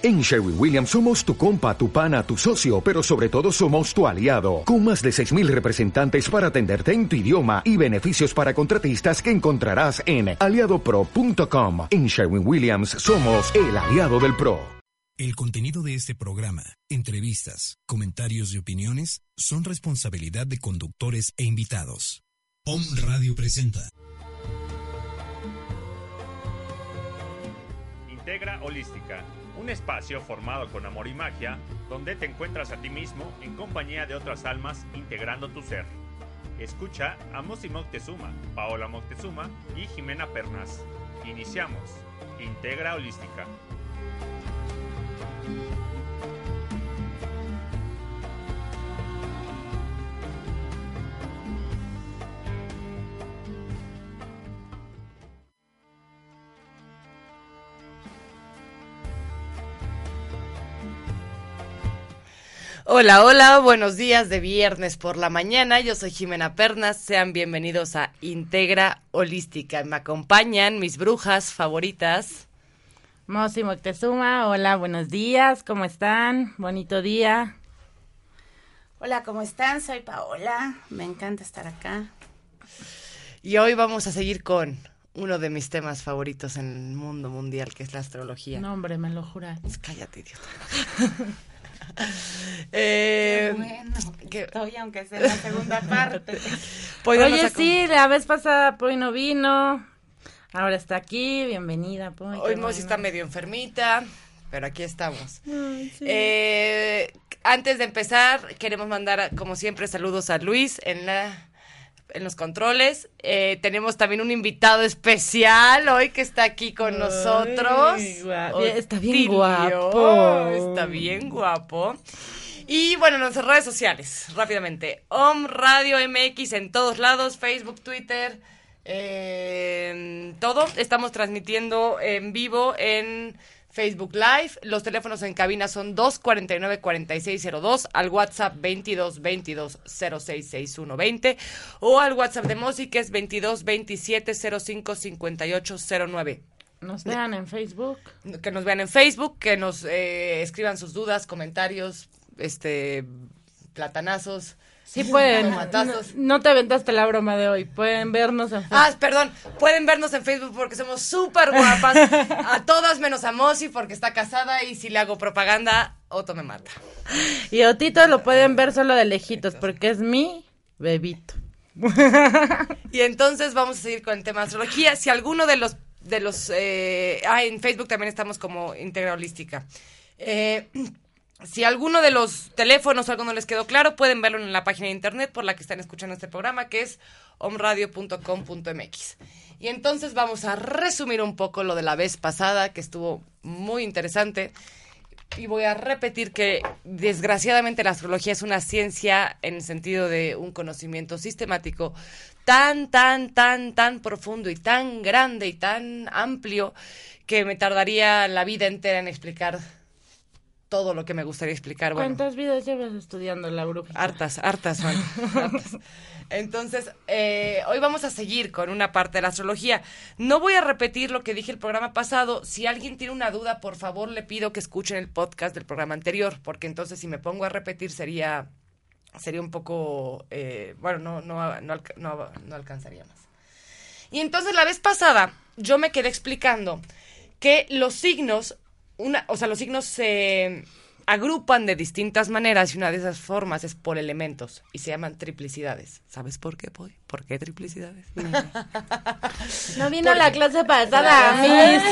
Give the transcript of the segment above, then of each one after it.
En Sherwin Williams somos tu compa, tu pana, tu socio, pero sobre todo somos tu aliado, con más de 6.000 representantes para atenderte en tu idioma y beneficios para contratistas que encontrarás en aliadopro.com. En Sherwin Williams somos el aliado del PRO. El contenido de este programa, entrevistas, comentarios y opiniones son responsabilidad de conductores e invitados. POM Radio presenta. Integra Holística un espacio formado con amor y magia, donde te encuentras a ti mismo en compañía de otras almas integrando tu ser. Escucha a Mosi Moctezuma, Paola Moctezuma y Jimena Pernas. Iniciamos. Integra Holística. Hola, hola, buenos días de viernes por la mañana. Yo soy Jimena Pernas. Sean bienvenidos a Integra Holística. Me acompañan mis brujas favoritas. Mosi Moctezuma, hola, buenos días, ¿cómo están? Bonito día. Hola, ¿cómo están? Soy Paola, me encanta estar acá. Y hoy vamos a seguir con uno de mis temas favoritos en el mundo mundial, que es la astrología. No, hombre, me lo juras. Cállate, idiota. eh, bueno, que estoy, aunque sea la segunda parte. Oye, sí, la vez pasada Poy no vino, ahora está aquí, bienvenida Poy. Hoy Mosi está medio enfermita, pero aquí estamos. Ay, sí. eh, antes de empezar, queremos mandar, como siempre, saludos a Luis en la en los controles. Eh, tenemos también un invitado especial hoy que está aquí con Ay, nosotros. Guapo. Está bien guapo. Está bien guapo. Y bueno, en nuestras redes sociales, rápidamente. OM Radio MX en todos lados, Facebook, Twitter, eh, todo. Estamos transmitiendo en vivo en Facebook Live. Los teléfonos en cabina son 249-4602, al WhatsApp 22 22 066120 o al WhatsApp de Mosi que es 22 27 05 58 09. Nos vean en Facebook. Que nos vean en Facebook, que nos eh, escriban sus dudas, comentarios, este platanazos. Sí pueden. No, no, te aventaste la broma de hoy. Pueden vernos en Facebook. Ah, perdón. Pueden vernos en Facebook porque somos súper guapas. a todas menos a Mosi porque está casada y si le hago propaganda, Otto me mata. Y Otito lo pueden ver solo de lejitos porque es mi bebito. y entonces vamos a seguir con el tema de astrología. Si alguno de los de los eh, ah, en Facebook también estamos como Integra Holística. Eh, si alguno de los teléfonos o algo no les quedó claro, pueden verlo en la página de internet por la que están escuchando este programa, que es omradio.com.mx. Y entonces vamos a resumir un poco lo de la vez pasada, que estuvo muy interesante. Y voy a repetir que desgraciadamente la astrología es una ciencia en el sentido de un conocimiento sistemático tan, tan, tan, tan profundo y tan grande y tan amplio que me tardaría la vida entera en explicar todo lo que me gustaría explicar. Bueno, ¿Cuántas vidas llevas estudiando la bruja? Hartas, hartas, hartas. Entonces, eh, hoy vamos a seguir con una parte de la astrología. No voy a repetir lo que dije el programa pasado. Si alguien tiene una duda, por favor, le pido que escuchen el podcast del programa anterior, porque entonces si me pongo a repetir sería, sería un poco, eh, bueno, no, no, no, no, no alcanzaría más. Y entonces la vez pasada yo me quedé explicando que los signos una, o sea, los signos se agrupan de distintas maneras y una de esas formas es por elementos y se llaman triplicidades. ¿Sabes por qué, Poy? ¿Por qué triplicidades? No, no vino a la clase pasada, Miss.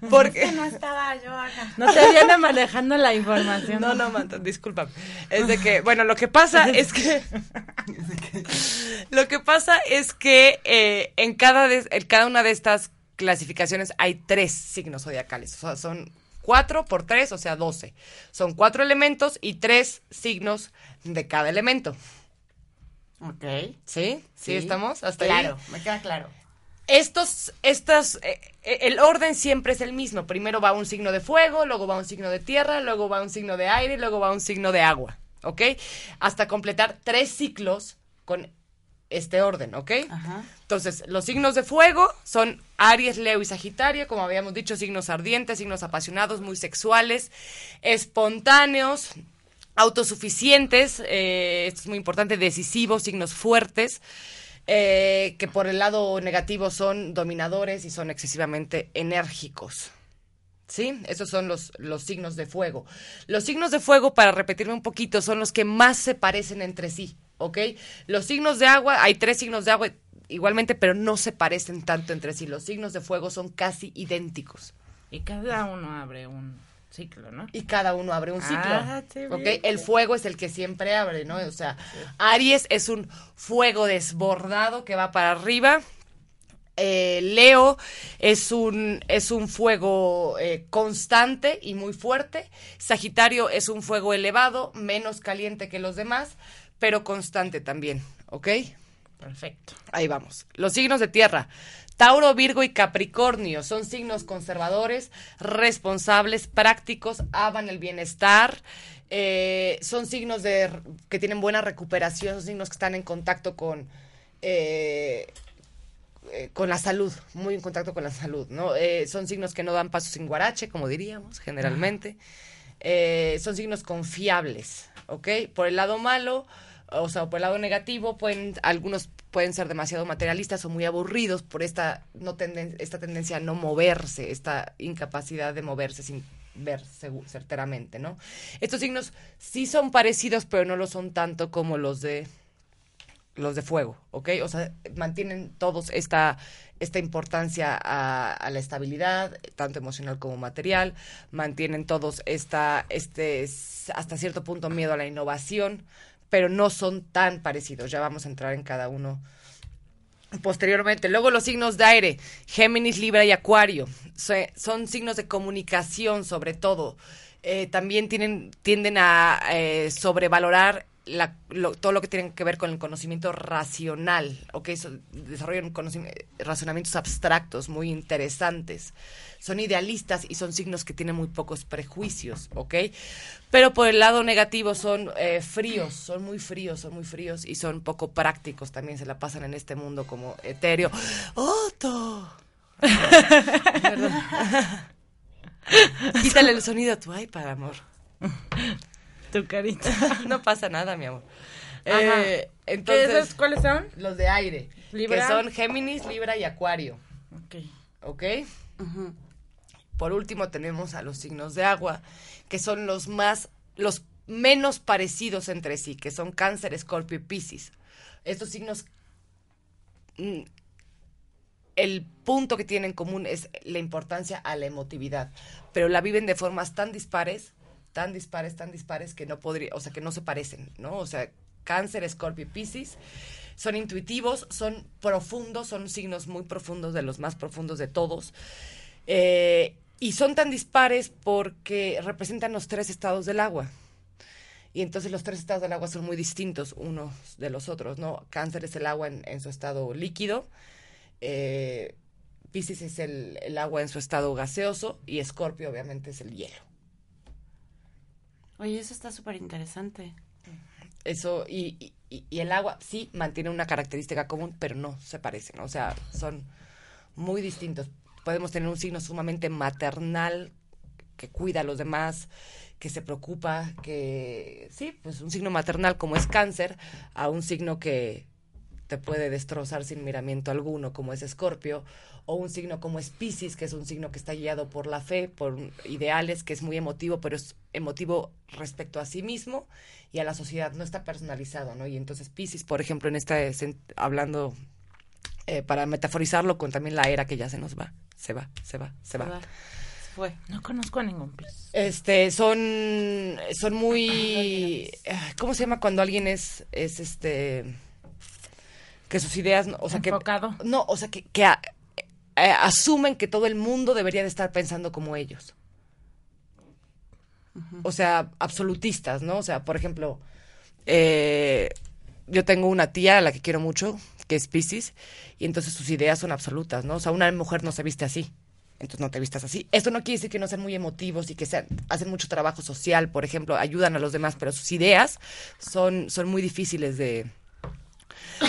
Porque no estaba yo acá. No te viene manejando la información. No, no, Manta, disculpa. Es de que, bueno, lo que pasa es que lo que pasa es que eh, en cada de, en cada una de estas clasificaciones hay tres signos zodiacales. O sea, son cuatro por tres, o sea, doce. Son cuatro elementos y tres signos de cada elemento. Ok. ¿Sí? ¿Sí, ¿Sí estamos? ¿Hasta claro, ahí? me queda claro. Estos, estos, eh, el orden siempre es el mismo. Primero va un signo de fuego, luego va un signo de tierra, luego va un signo de aire luego va un signo de agua. ¿Ok? Hasta completar tres ciclos con este orden, ¿ok? Entonces, los signos de fuego son Aries, Leo y Sagitario, como habíamos dicho, signos ardientes, signos apasionados, muy sexuales, espontáneos, autosuficientes, eh, esto es muy importante, decisivos, signos fuertes, eh, que por el lado negativo son dominadores y son excesivamente enérgicos. ¿Sí? Esos son los, los signos de fuego. Los signos de fuego, para repetirme un poquito, son los que más se parecen entre sí, ¿ok? Los signos de agua, hay tres signos de agua igualmente, pero no se parecen tanto entre sí. Los signos de fuego son casi idénticos. Y cada uno abre un ciclo, ¿no? Y cada uno abre un ciclo. Ah. El fuego es el que siempre abre, ¿no? O sea, Aries es un fuego desbordado que va para arriba. Eh, Leo es un, es un fuego eh, constante y muy fuerte. Sagitario es un fuego elevado, menos caliente que los demás, pero constante también, ¿ok? Perfecto. Ahí vamos. Los signos de tierra. Tauro, Virgo y Capricornio son signos conservadores, responsables, prácticos, aman el bienestar. eh, son signos de que tienen buena recuperación, son signos que están en contacto con eh, eh, con la salud, muy en contacto con la salud, ¿no? Eh, son signos que no dan paso sin guarache, como diríamos, generalmente. Eh, son signos confiables, ¿ok? Por el lado malo, o sea, por el lado negativo, pueden, algunos pueden ser demasiado materialistas o muy aburridos por esta, no tenden- esta tendencia a no moverse, esta incapacidad de moverse sin ver certeramente, ¿no? Estos signos sí son parecidos, pero no lo son tanto como los de los de fuego, ¿ok? O sea, mantienen todos esta, esta importancia a, la estabilidad, tanto emocional como material, mantienen todos esta, este, hasta cierto punto miedo a la innovación, pero no son tan parecidos. Ya vamos a entrar en cada uno posteriormente. Luego los signos de aire, Géminis, Libra y Acuario, son signos de comunicación sobre todo. Eh, también tienen, tienden a eh, sobrevalorar la- lo- todo lo que tiene que ver con el conocimiento racional, ¿ok? So- desarrollan razonamientos abstractos muy interesantes. Son idealistas y son signos que tienen muy pocos prejuicios, ¿ok? Pero por el lado negativo son eh, fríos, son muy fríos, son muy fríos y son poco prácticos. También se la pasan en este mundo como etéreo. ¡Otto! Perdón. Quítale el sonido a tu iPad, amor. Tu carita. No pasa nada, mi amor. Eh, ¿Qué entonces, esos cuáles son? los de aire, Libra. que son Géminis, Libra y Acuario, Ok. ¿ok? Por último tenemos a los signos de agua, que son los más, los menos parecidos entre sí, que son Cáncer, Escorpio y Piscis. Estos signos, mm, el punto que tienen en común es la importancia a la emotividad, pero la viven de formas tan dispares, tan dispares, tan dispares que no podría, o sea, que no se parecen, ¿no? O sea, Cáncer, Escorpio y Piscis son intuitivos, son profundos, son signos muy profundos, de los más profundos de todos. Eh, y son tan dispares porque representan los tres estados del agua. Y entonces los tres estados del agua son muy distintos unos de los otros, ¿no? Cáncer es el agua en, su estado líquido, eh, Piscis es el, el agua en su estado gaseoso y Escorpio obviamente es el hielo. Oye, eso está súper interesante. Eso, y, y- y- el agua sí mantiene una característica común, pero no se parecen, o sea, son muy distintos. Podemos tener un signo sumamente maternal que cuida a los demás, que se preocupa, que sí, pues un signo maternal como es cáncer, a un signo que te puede destrozar sin miramiento alguno, como es Escorpio, o un signo como es Piscis, que es un signo que está guiado por la fe, por ideales, que es muy emotivo, pero es emotivo respecto a sí mismo y a la sociedad, no está personalizado, ¿no? Y entonces Piscis, por ejemplo, en esta, hablando, eh, para metaforizarlo con también la era que ya se nos va, se va, se va, se va. Se va. Se fue. No conozco a ningún pis. Este, son, son muy, ¿cómo se llama cuando alguien es, es este, que sus ideas, no- o sea, Enfocado. que, no, o sea, que, que a- eh, asumen que todo el mundo debería de estar pensando como ellos. O sea, absolutistas, ¿no? O sea, por ejemplo, eh, yo tengo una tía a la que quiero mucho, que es Pisces, y entonces sus ideas son absolutas, ¿no? O sea, una mujer no se viste así, entonces no te vistas así. Esto no quiere decir que no sean muy emotivos y que sean, hacen mucho trabajo social, por ejemplo, ayudan a los demás, pero sus ideas son, son muy difíciles de,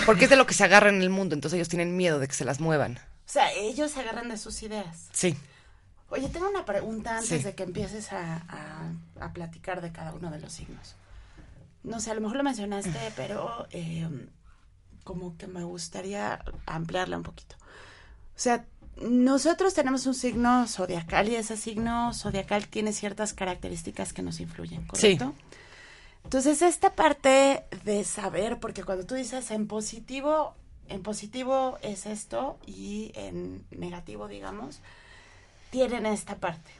Porque es de lo que se agarra en el mundo, entonces ellos tienen miedo de que se las muevan. O sea, ellos se agarran de sus ideas. Sí. Oye, tengo una pregunta antes de que empieces a, a, platicar de cada uno de los signos. No sé, a lo mejor lo mencionaste, pero eh, como que me gustaría ampliarla un poquito. O sea, nosotros tenemos un signo zodiacal y ese signo zodiacal tiene ciertas características que nos influyen, ¿correcto? Sí. Entonces, esta parte de saber, porque cuando tú dices en positivo, en positivo es esto y en negativo, digamos, tienen esta parte.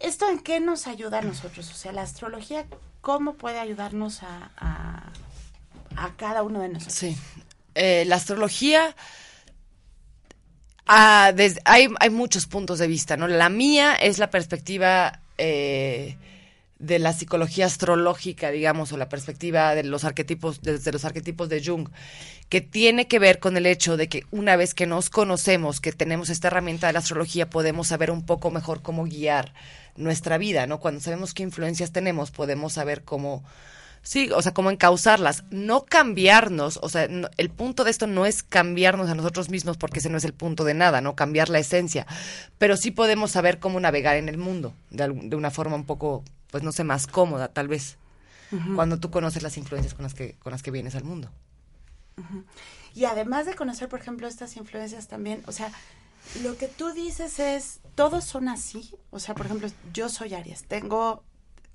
¿Esto en qué nos ayuda a nosotros? O sea, la astrología, ¿cómo puede ayudarnos a, a, cada uno de nosotros? Sí. Eh, la astrología Ah, hay, hay, muchos puntos de vista, ¿no? La mía es la perspectiva eh, de la psicología astrológica, digamos, o la perspectiva de los arquetipos, desde los arquetipos de Jung, que tiene que ver con el hecho de que una vez que nos conocemos, que tenemos esta herramienta de la astrología, podemos saber un poco mejor cómo guiar nuestra vida, ¿no? Cuando sabemos qué influencias tenemos, podemos saber cómo Sí, o sea, cómo encauzarlas, no cambiarnos, o sea, el punto de esto no es cambiarnos a nosotros mismos porque ese no es el punto de nada, no cambiar la esencia, pero sí podemos saber cómo navegar en el mundo de, una forma un poco, pues no sé, más cómoda tal vez, cuando tú conoces las influencias con las que, con las que vienes al mundo. Y además de conocer, por ejemplo, estas influencias también, o sea, lo que tú dices es, todos son así, o sea, por ejemplo, yo soy Aries, tengo,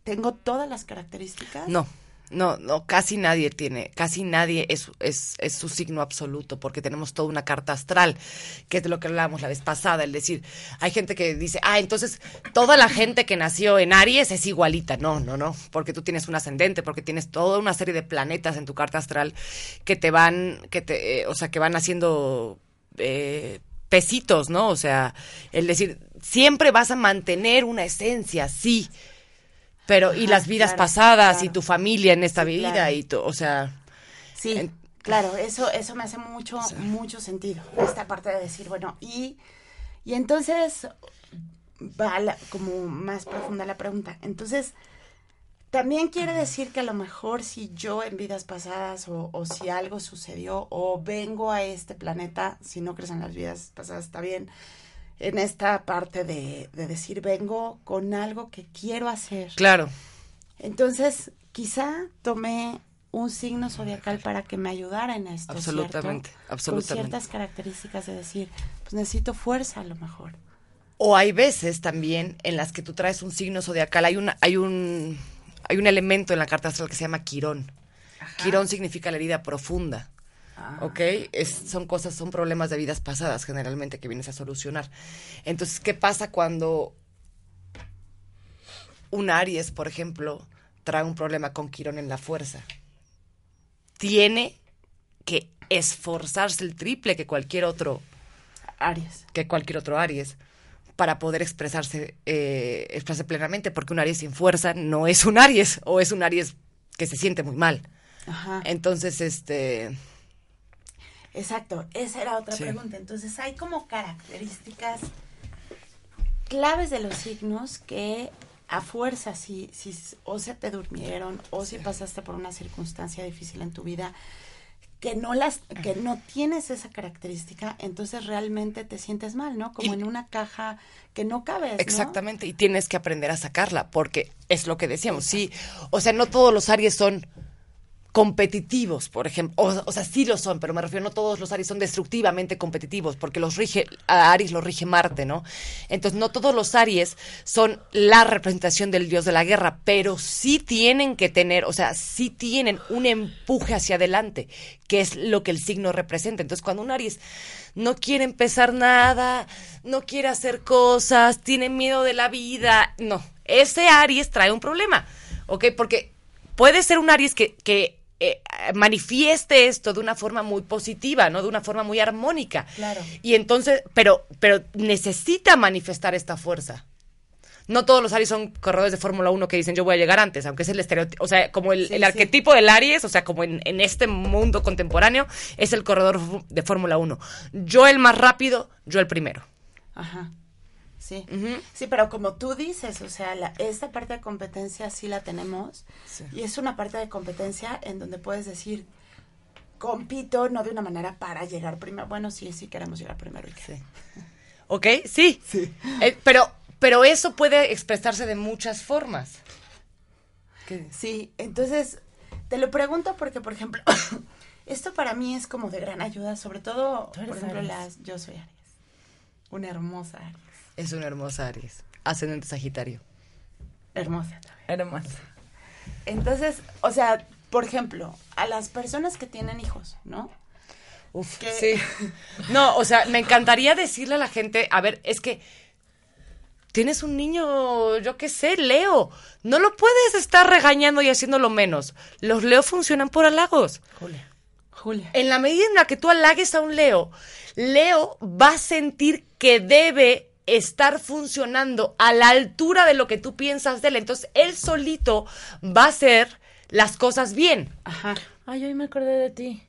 tengo todas las características. No. No, no, casi nadie tiene, casi nadie es, es, es, su signo absoluto, porque tenemos toda una carta astral, que es de lo que hablábamos la vez pasada, el decir, hay gente que dice, ah, entonces toda la gente que nació en Aries es igualita. No, no, no, porque tú tienes un ascendente, porque tienes toda una serie de planetas en tu carta astral que te van, que te, eh, o sea, que van haciendo eh, pesitos, ¿no? O sea, el decir, siempre vas a mantener una esencia, sí pero, y las vidas pasadas y tu familia en esta vida y tu, o sea. Sí, claro, eso, eso me hace mucho, mucho sentido. Esta parte de decir, bueno, y, y entonces va como más profunda la pregunta. Entonces, también quiere decir que a lo mejor si yo en vidas pasadas o, o, si algo sucedió o vengo a este planeta, si no crees en las vidas pasadas está bien, en esta parte de, decir, vengo con algo que quiero hacer. Claro. Entonces, quizá tomé un signo zodiacal para que me ayudara en esto. Absolutamente, absolutamente. Con ciertas características de decir, pues necesito fuerza a lo mejor. O hay veces también en las que tú traes un signo zodiacal, hay una, hay un, hay un elemento en la carta astral que se llama Quirón. Quirón significa la herida profunda. Ah. ¿Ok? Es, son cosas, son problemas de vidas pasadas generalmente que vienes a solucionar. Entonces, ¿qué pasa cuando un Aries, por ejemplo, trae un problema con Quirón en la fuerza? Tiene que esforzarse el triple que cualquier otro Aries. Que cualquier otro Aries para poder expresarse, eh, expresarse plenamente, porque un Aries sin fuerza no es un Aries, o es un Aries que se siente muy mal. Ajá. Entonces, este, Exacto, esa era otra pregunta. Entonces hay como características claves de los signos que a fuerza, si, si o se te durmieron o si pasaste por una circunstancia difícil en tu vida, que no las que no tienes esa característica, entonces realmente te sientes mal, ¿no? Como en una caja que no cabes. Exactamente, y tienes que aprender a sacarla, porque es lo que decíamos, sí, o sea, no todos los Aries son competitivos, por ejemplo, o, sea, sí lo son, pero me refiero, no todos los Aries son destructivamente competitivos, porque los rige, a Aries lo rige Marte, ¿no? Entonces, no todos los Aries son la representación del dios de la guerra, pero sí tienen que tener, o sea, sí tienen un empuje hacia adelante, que es lo que el signo representa. Entonces, cuando un Aries no quiere empezar nada, no quiere hacer cosas, tiene miedo de la vida, no, ese Aries trae un problema, ¿ok? Porque puede ser un Aries que, que eh, manifieste esto de una forma muy positiva, ¿no? De una forma muy armónica. Claro. Y entonces, pero, pero necesita manifestar esta fuerza. No todos los Aries son corredores de Fórmula 1 que dicen yo voy a llegar antes, aunque es el estereotipo, o sea, como el, arquetipo del Aries, o sea, como en, en, este mundo contemporáneo, es el corredor de Fórmula 1. Yo el más rápido, yo el primero. Ajá sí. Sí, pero como tú dices, o sea, la, esta parte de competencia sí la tenemos y es una parte de competencia en donde puedes decir, compito no de una manera para llegar primero. Bueno, sí, sí queremos llegar primero. Y sí. ¿Ok? Sí. sí. Eh, pero, pero eso puede expresarse de muchas formas. Sí, entonces te lo pregunto porque, por ejemplo, esto para mí es como de gran ayuda, sobre todo, por ejemplo, las... Yo soy Aries. Una hermosa Aries. Es una hermosa Aries. Ascendente Sagitario. Hermosa también. Hermosa. Entonces, o sea, por ejemplo, a las personas que tienen hijos, ¿no? Uf, sí. No, o sea, me encantaría decirle a la gente, a ver, es que tienes un niño, yo qué sé, Leo. No lo puedes estar regañando y haciéndolo menos. Los Leo funcionan por halagos. Julia. Julia. En la medida en la que tú halagues a un Leo, Leo va a sentir que debe estar funcionando a la altura de lo que tú piensas de él. Entonces, él solito va a hacer las cosas bien. Ajá. Ay, hoy me acordé de ti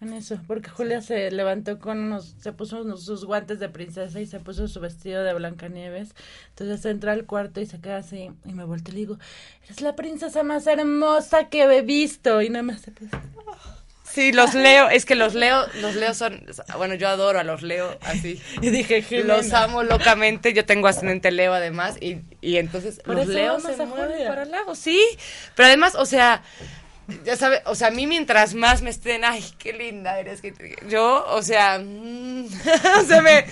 en eso, porque Julia se levantó con unos, se puso unos, sus guantes de princesa y se puso su vestido de Blancanieves. Entonces entra al cuarto y se queda así y me vuelto y le digo, eres la princesa más hermosa que he visto y nada más se puso. Sí, los leo, es que los leo, los leo son, bueno, yo adoro a los leo así. Y dije, los amo locamente, yo tengo ascendente leo además, y, y entonces los leo se mueven para el lago, sí, pero además, o sea, ya sabes, o sea, a mí mientras más me estén, ay, qué linda eres, que yo, o sea, mm, se me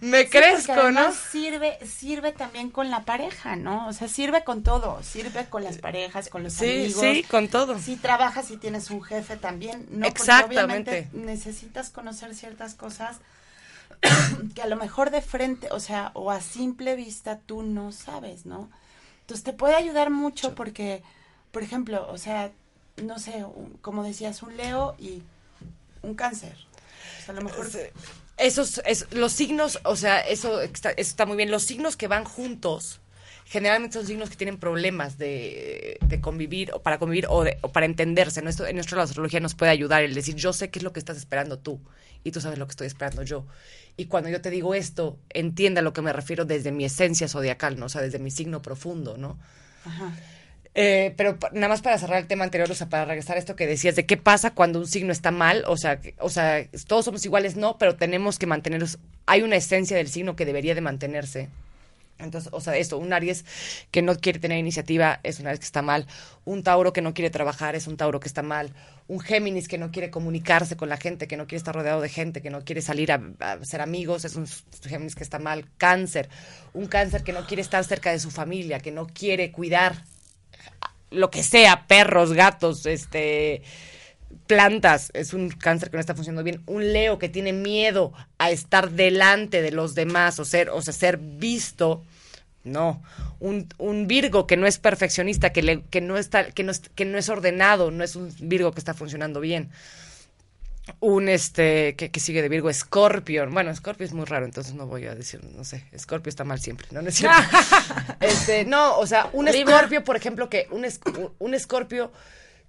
me crezco, ¿no? Sirve, sirve también con la pareja, ¿no? O sea, sirve con todo, sirve con las parejas, con los amigos. Sí, con todo. Si trabajas y tienes un jefe también, ¿no? Exactamente. necesitas conocer ciertas cosas que a lo mejor de frente, o sea, o a simple vista tú no sabes, ¿no? Entonces te puede ayudar mucho porque, por ejemplo, o sea, no sé, como decías, un Leo y un cáncer. O sea, a lo mejor esos, es, los signos, o sea, eso está, eso está muy bien. Los signos que van juntos, generalmente son signos que tienen problemas de, de convivir, o para convivir, o, de, o para entenderse. ¿no? en nuestra astrología nos puede ayudar el decir, yo sé qué es lo que estás esperando tú, y tú sabes lo que estoy esperando yo. Y cuando yo te digo esto, entienda a lo que me refiero desde mi esencia zodiacal, ¿no? O sea, desde mi signo profundo, ¿no? Ajá. Eh, pero nada más para cerrar el tema anterior, o sea, para regresar a esto que decías de qué pasa cuando un signo está mal, o sea, o sea, todos somos iguales, no, pero tenemos que mantenernos, hay una esencia del signo que debería de mantenerse. Entonces, o sea, esto, un Aries que no quiere tener iniciativa es un Aries que está mal, un Tauro que no quiere trabajar es un Tauro que está mal, un Géminis que no quiere comunicarse con la gente, que no quiere estar rodeado de gente, que no quiere salir a ser amigos, es un Géminis que está mal, Cáncer, un Cáncer que no quiere estar cerca de su familia, que no quiere cuidar lo que sea, perros, gatos, este plantas, es un cáncer que no está funcionando bien, un Leo que tiene miedo a estar delante de los demás o ser, o sea, ser visto, no, un, Virgo que no es perfeccionista, que, le, que, no está, que, no que no es ordenado, no es un Virgo que está funcionando bien un este que, sigue de Virgo, Scorpio. Bueno, Scorpio es muy raro, entonces no voy a decir, no sé, Scorpio está mal siempre, ¿no? No es cierto. este, no, o sea, un Scorpio, por ejemplo, que un, un Scorpio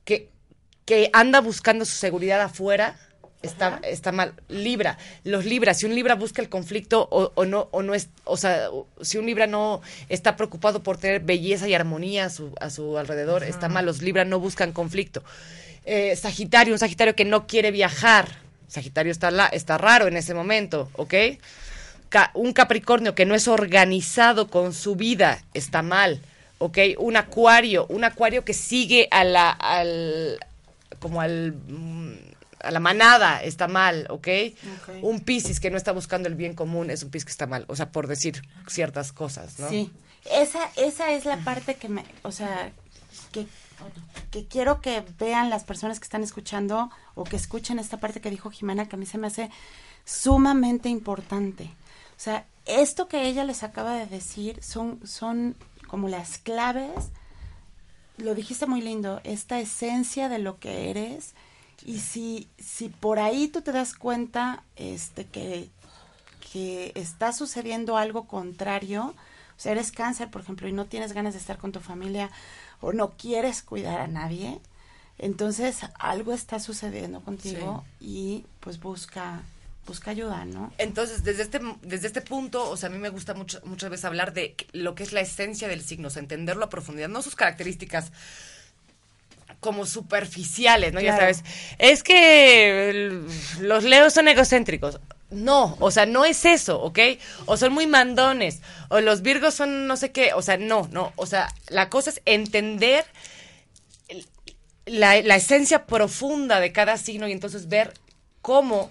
que, que anda buscando su seguridad afuera, está, está mal. Libra, los Libra, si un Libra busca el conflicto o, no, o no es, o sea, si un Libra no está preocupado por tener belleza y armonía a su, a su alrededor, está mal. Los Libra no buscan conflicto. Eh, Sagitario, un Sagitario que no quiere viajar. Sagitario está, la, está raro en ese momento, ¿ok? un Capricornio que no es organizado con su vida, está mal, ¿ok? Un Acuario, un Acuario que sigue a la, al, como al, mm, a la manada, está mal, ¿ok? Un Piscis que no está buscando el bien común es un Piscis que está mal, o sea, por decir ciertas cosas, ¿no? Sí, esa, esa es la parte que me, o sea, que que quiero que vean las personas que están escuchando o que escuchen esta parte que dijo Jimena, que a mí se me hace sumamente importante. O sea, esto que ella les acaba de decir son, son como las claves, lo dijiste muy lindo, esta esencia de lo que eres. Y si, si por ahí tú te das cuenta este, que, que está sucediendo algo contrario, sea, eres cáncer, por ejemplo, y no tienes ganas de estar con tu familia, o no quieres cuidar a nadie, entonces algo está sucediendo contigo y pues busca busca ayuda, ¿no? Entonces, desde este, desde este punto, o sea, a mí me gusta mucho, muchas veces hablar de lo que es la esencia del signo, o sea, entenderlo a profundidad, no sus características como superficiales, ¿no? Ya sabes, es que los leos son egocéntricos. No, o sea, no es eso, ¿ok? O son muy mandones, o los virgos son no sé qué, o sea, no, no, o sea, la cosa es entender la, la esencia profunda de cada signo y entonces ver cómo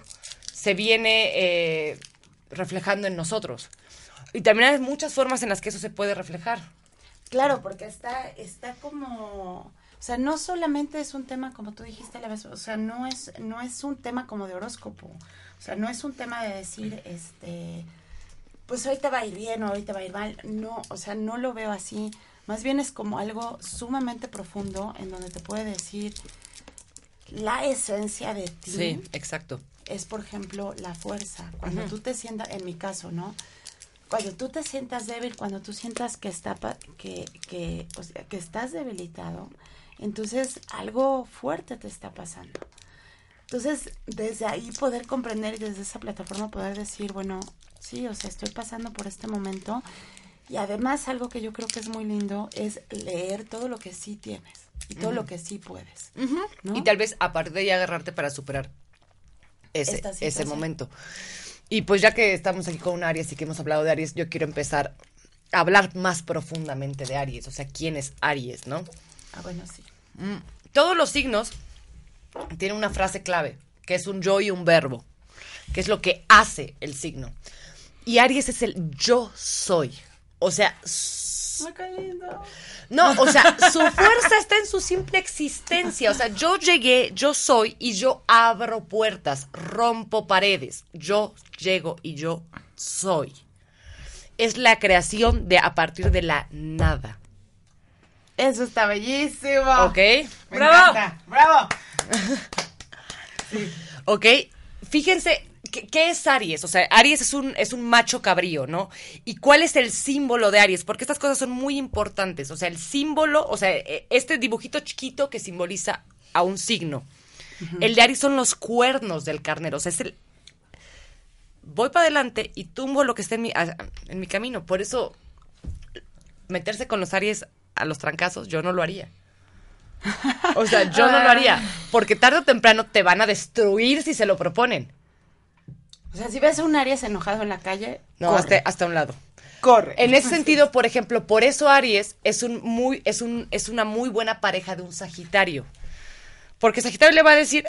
se viene eh, reflejando en nosotros. Y también hay muchas formas en las que eso se puede reflejar. Claro, porque está, está como, o sea, no solamente es un tema como tú dijiste la vez, o sea, no es, no es un tema como de horóscopo, o sea, no es un tema de decir, este, pues hoy te va a ir bien o hoy te va a ir mal, no, o sea, no lo veo así, más bien es como algo sumamente profundo en donde te puede decir la esencia de ti Sí, exacto. es, por ejemplo, la fuerza. Cuando tú te sientas, en mi caso, ¿no? Cuando tú te sientas débil, cuando tú sientas que, está, que, que, o sea, que estás debilitado, entonces algo fuerte te está pasando. Entonces, desde ahí poder comprender y desde esa plataforma poder decir, bueno, sí, o sea, estoy pasando por este momento. Y además algo que yo creo que es muy lindo es leer todo lo que sí tienes y todo lo que sí puedes. ¿no? Y tal vez a partir de ahí agarrarte para superar ese, ese momento. Y pues ya que estamos aquí con Aries y que hemos hablado de Aries, yo quiero empezar a hablar más profundamente de Aries. O sea, ¿quién es Aries, no? Ah, bueno, sí. Todos los signos tienen una frase clave, que es un yo y un verbo, que es lo que hace el signo. Y Aries es el yo soy. O sea, no, o sea, su fuerza está en su simple existencia. O sea, yo llegué, yo soy y yo abro puertas, rompo paredes. Yo llego y yo soy. Es la creación de a partir de la nada. Eso está bellísimo. ¿Ok? Me encanta. ¡Bravo! ¿Ok? Fíjense, ¿qué, qué es Aries? O sea, Aries es un, es un macho cabrío, ¿no? ¿Y cuál es el símbolo de Aries? Porque estas cosas son muy importantes. O sea, el símbolo, o sea, eh, este dibujito chiquito que simboliza a un signo. El de Aries son los cuernos del carnero. O sea, es el... Voy para adelante y tumbo lo que esté en mi, en mi camino. Por eso, meterse con los Aries a los trancazos, yo no lo haría. O sea, yo no lo haría. Porque tarde o temprano te van a destruir si se lo proponen. O sea, si ves a un Aries enojado en la calle, No, corre. hasta, hasta un lado. corre. En ese sentido, por ejemplo, por eso Aries es un muy, es un, es una muy buena pareja de un Sagitario. Porque Sagitario le va a decir,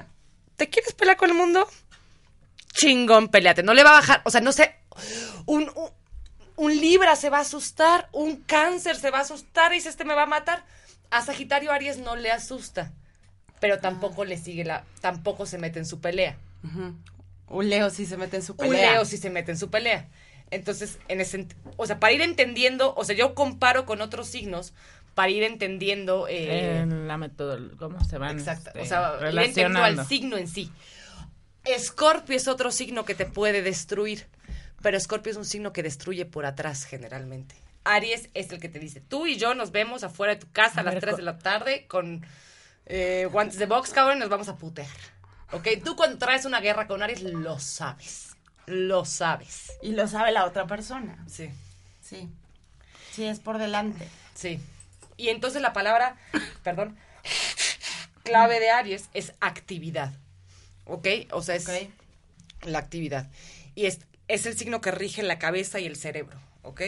¿te quieres pelear con el mundo? Chingón, peleate. No le va a bajar, o sea, no sé, un, un, un Libra se va a asustar, un Cáncer se va a asustar y dice, este me va a matar. A Sagitario Aries no le asusta, pero tampoco le sigue la, tampoco se mete en su pelea. Un Leo sí se mete en su Un pelea. Leo sí se mete en su pelea. Entonces, en ese, o sea, para ir entendiendo, o sea, yo comparo con otros signos para ir entendiendo, eh, En la metodología, cómo se van exacto, este, o sea, ir entendiendo relacionando. al signo en sí. Escorpio es otro signo que te puede destruir, pero Escorpio es un signo que destruye por atrás generalmente. Aries es el que te dice, tú y yo nos vemos afuera de tu casa a, A las ver, 3 co- de la tarde con eh, guantes de box, cabrón, y nos vamos a putear. ¿Ok? Tú cuando traes una guerra con Aries lo sabes. Lo sabes. Y lo sabe la otra persona. Sí. Sí. Sí, es por delante. Sí. Y entonces la palabra, perdón, clave de Aries es actividad. ¿Ok? O sea, es la actividad. Y es, es el signo que rige la cabeza y el cerebro. ¿Ok?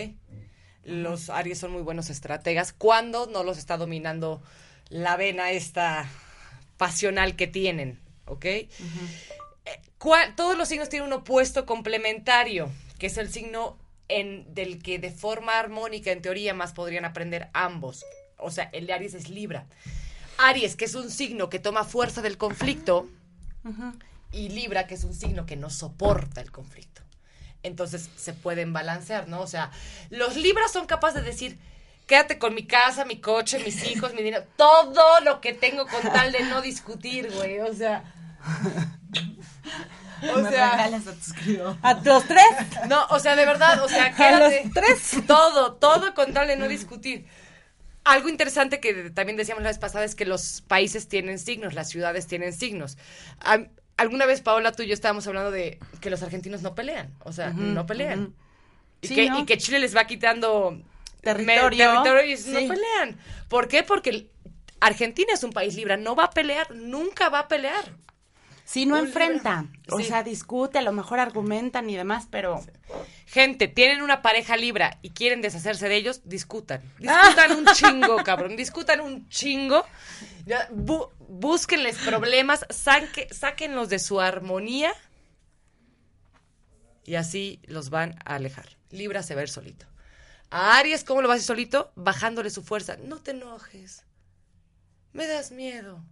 Los Aries son muy buenos estrategas cuando no los está dominando la vena esta pasional que tienen. ¿Ok? Eh, ¿cuál- todos los signos tienen un opuesto complementario, que es el signo en, del que de forma armónica, en teoría, más podrían aprender ambos. O sea, el de Aries es Libra. Aries, que es un signo que toma fuerza del conflicto, y Libra, que es un signo que no soporta el conflicto. Entonces se pueden balancear, ¿no? O sea, los Libras son capaces de decir, quédate con mi casa, mi coche, mis hijos, mi dinero, todo lo que tengo con tal de no discutir, güey. O sea. O Me sea. a tus críos. ¿A los tres? No, o sea, de verdad, o sea, ¿A quédate. los tres? Todo, todo con tal de no discutir. Algo interesante que también decíamos la vez pasada es que los países tienen signos, las ciudades tienen signos. Alguna vez, Paola, tú y yo estábamos hablando de que los argentinos no pelean, o sea, no pelean. y, Sí, que, ¿no? y que Chile les va quitando Territorio. y no pelean. ¿Por qué? Porque Argentina es un país Libra, no va a pelear, nunca va a pelear. Si no enfrenta, o Sí. sea, discute, a lo mejor argumentan y demás, pero Gente, tienen una pareja Libra y quieren deshacerse de ellos, discutan. Discutan un chingo, cabrón. Discutan un chingo. Búsquenles problemas, saque, sáquenlos de su armonía y así los van a alejar. Libra se va a ir solito. A Aries, ¿cómo lo vas a ir solito? Bajándole su fuerza. No te enojes. Me das miedo.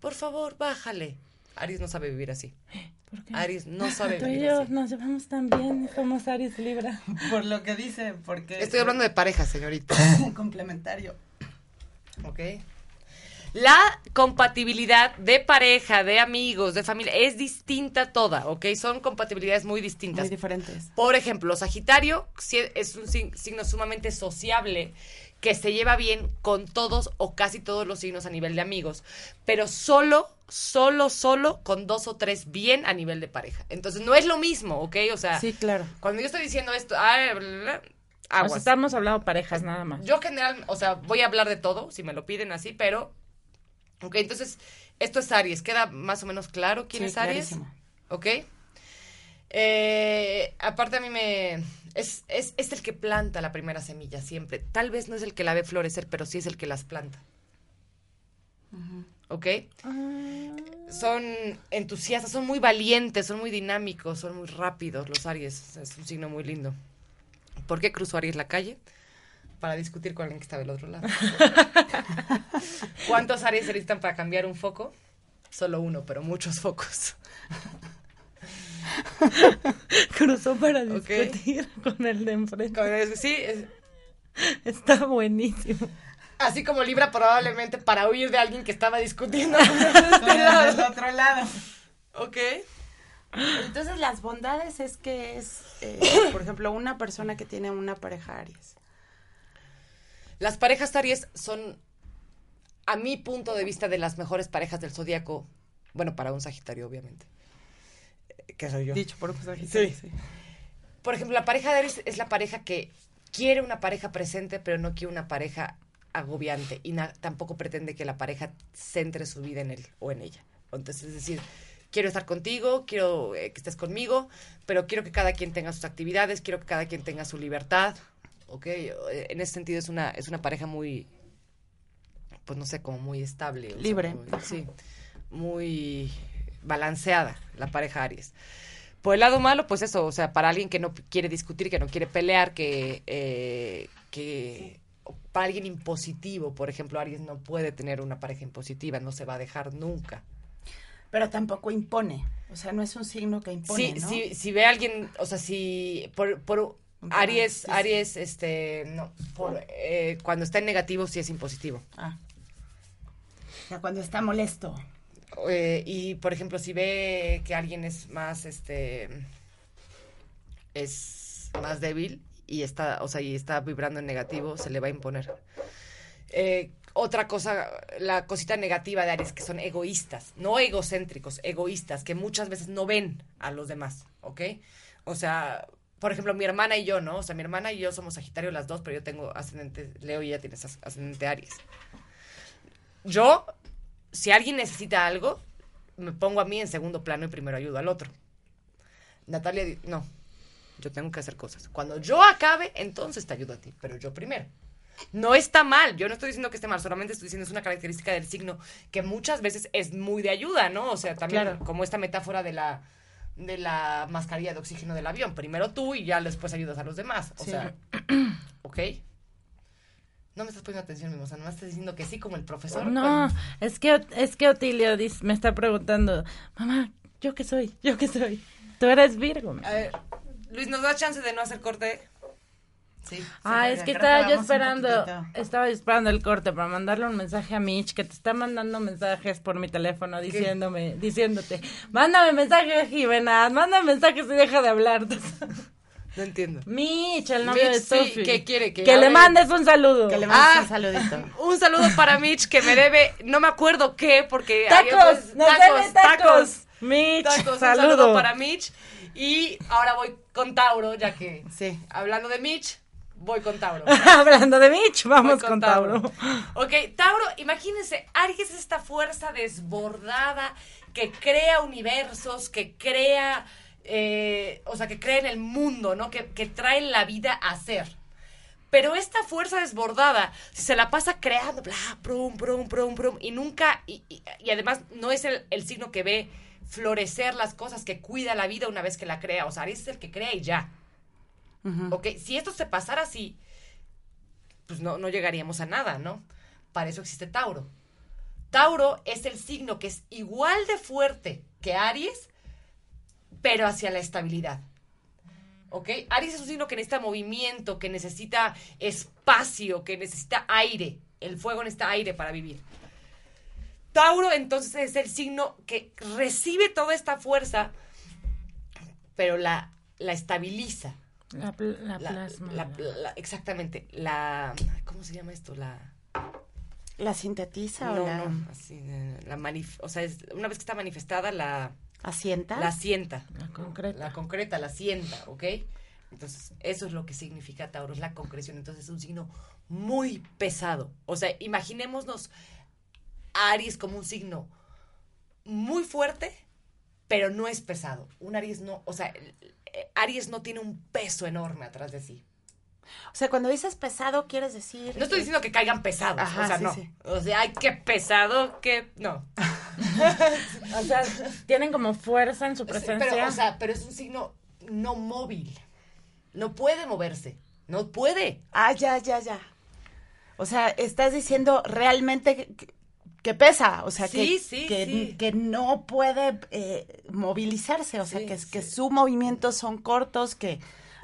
Por favor, bájale. Aries no sabe vivir así. ¿Por qué? Aries no sabe Tú y vivir yo así. nos llevamos tan bien, somos Aries Libra. por lo que dice, porque Estoy hablando de pareja, señorita. complementario. ¿Ok? La compatibilidad de pareja, de amigos, de familia, es distinta toda, ¿ok? Son compatibilidades muy distintas. Muy diferentes. Por ejemplo, Sagitario si- es un sig- signo sumamente sociable que se lleva bien con todos o casi todos los signos a nivel de amigos, pero solo, solo, solo con dos o tres bien a nivel de pareja. Entonces no es lo mismo, ¿ok? O sea, Sí, claro. cuando yo estoy diciendo esto, ah, bla, bla, O sea, estamos hablando parejas nada más. Yo general, o sea, voy a hablar de todo, si me lo piden así, pero... Ok, entonces, esto es Aries. ¿Queda más o menos claro quién Sí, es Aries? clarísimo. Ok. Eh, aparte a mí me... Es, es, es el que planta la primera semilla siempre. Tal vez no es el que la ve florecer, pero sí es el que las planta. ¿Ok? Son entusiastas, son muy valientes, son muy dinámicos, son muy rápidos los Aries. Es un signo muy lindo. ¿Por qué cruzó Aries la calle? Para discutir con alguien que estaba del otro lado. ¿Cuántos Aries se necesitan para cambiar un foco? Solo uno, pero muchos focos. Cruzó para discutir con el de enfrente. Sí, es- Está buenísimo. así como Libra probablemente para huir de alguien que estaba discutiendo con este lado. otro lado. Ok. Entonces, las bondades es que es, eh, por ejemplo, una persona que tiene una pareja Aries. Las parejas Aries son, a mi punto de vista, de las mejores parejas del zodiaco. Bueno, para un Sagitario, obviamente. Que soy yo. Dicho por un Sagitario, Sí. sí. Por ejemplo, la pareja de Aries es la pareja que quiere una pareja presente, pero no quiere una pareja agobiante y tampoco pretende que la pareja centre su vida en él o en ella. Entonces, es decir, quiero estar contigo, quiero eh, que estés conmigo, pero quiero que cada quien tenga sus actividades, quiero que cada quien tenga su libertad, ¿ok? Eh, En ese sentido es una, es una pareja muy, pues no sé, como muy estable. o sea, Libre. muy- sí, muy balanceada la pareja Aries. Por el lado malo, pues eso, o sea, para alguien que no quiere discutir, que no quiere pelear, que, eh, que para alguien impositivo, por ejemplo, Aries no puede tener una pareja impositiva, no se va a dejar nunca. Pero tampoco impone. O sea, no es un signo que impone, Sí, ¿no? si, si ve a alguien, o sea, si por, Aries. Aries, este, no, por, eh, cuando está en negativo sí es impositivo. Ah. O sea, cuando está molesto. Eh, y por ejemplo, si ve que alguien es más, este, es más débil y está, o sea, y está vibrando en negativo, se le va a imponer. Eh, otra cosa, la cosita negativa de Aries, que son egoístas, no egocéntricos, egoístas, que muchas veces no ven a los demás, ¿ok? O sea, por ejemplo, mi hermana y yo, ¿no? O sea, mi hermana y yo somos Sagitario las dos, pero yo tengo ascendente Leo y ella tiene as- ascendente Aries. Yo, si alguien necesita algo, me pongo a mí en segundo plano y primero ayudo al otro. Natalia, no, yo tengo que hacer cosas. Cuando yo acabe, entonces te ayudo a ti, pero yo primero. No está mal, yo no estoy diciendo que esté mal, solamente estoy diciendo es una característica del signo que muchas veces es muy de ayuda, ¿no? O sea, también Claro. como esta metáfora de la de la mascarilla de oxígeno del avión, primero tú y ya después ayudas a los demás, o Sí. sea, ¿ok? No me estás poniendo atención, mi moza, no me estás diciendo que sí como el profesor. No, es que es que Otilio dice- me está preguntando, mamá, ¿yo qué soy? ¿Yo qué soy? Tú eres Virgo. A ver, Luis, ¿nos da chance de no hacer corte? Sí. Ah, es que estaba yo esperando, estaba esperando el corte para mandarle un mensaje a Mitch que te está mandando mensajes por mi teléfono diciéndome, diciéndote, mándame mensaje Jimena, mándame mensajes y deja de hablar. No entiendo. Mitch, el novio Mitch, de sí, Sophie. ¿qué quiere? Que Que, le mandes un saludo. Que le Ah. mandes un saludito. Un saludo para Mitch que me debe, no me acuerdo qué, porque Tacos, había, pues, nos debe tacos. Mitch, Tacos, un saludo. saludo para Mitch. Y ahora voy con Tauro, ya que Sí. hablando de Mitch, Voy con Tauro. Hablando de Mitch, vamos Voy con, Tauro. Ok, Tauro, imagínense, Aries es esta fuerza desbordada que crea universos, que crea, eh, o sea, que crea en el mundo, ¿no? Que, que trae la vida a ser. Pero esta fuerza desbordada, si se la pasa creando, bla, prum, prum, prum, prum, y nunca, y, y- y además no es el, el signo que ve florecer las cosas, que cuida la vida una vez que la crea. O sea, Aries es el que crea y ya. Ok, si esto se pasara así, pues no, no llegaríamos a nada, ¿no? Para eso existe Tauro. Tauro es el signo que es igual de fuerte que Aries, pero hacia la estabilidad. ¿Ok? Aries es un signo que necesita movimiento, que necesita espacio, que necesita aire. El fuego necesita aire para vivir. Tauro entonces es el signo que recibe toda esta fuerza, pero la, la estabiliza. La, pl- la La- plasma. la- la- exactamente. La. ¿Cómo se llama esto? La. ¿La sintetiza No, o la no. Así, eh, la manif- o sea, es- una vez que está manifestada, la, asienta? la sienta. La concreta. La concreta, la sienta, ¿ok? Entonces, eso es lo que significa Tauro, es la concreción. Entonces, es un signo muy pesado. O sea, imaginémonos a Aries como un signo muy fuerte, pero no es pesado. Un Aries no, o sea, Aries no tiene un peso enorme atrás de sí. O sea, cuando dices pesado, quieres decir... No estoy diciendo que caigan pesados, Ajá, o sea, sí, no. sí. O sea, ay, qué pesado, que no. O sea, tienen como fuerza en su presencia. Pero, o sea, pero es un signo no móvil. No puede moverse. No puede. Ah, ya, ya, ya. O sea, estás diciendo realmente que, pesa, o sea, Sí, que, sí, que, sí. que no puede eh, movilizarse, o sea, que, que sí. sus movimientos son cortos, que...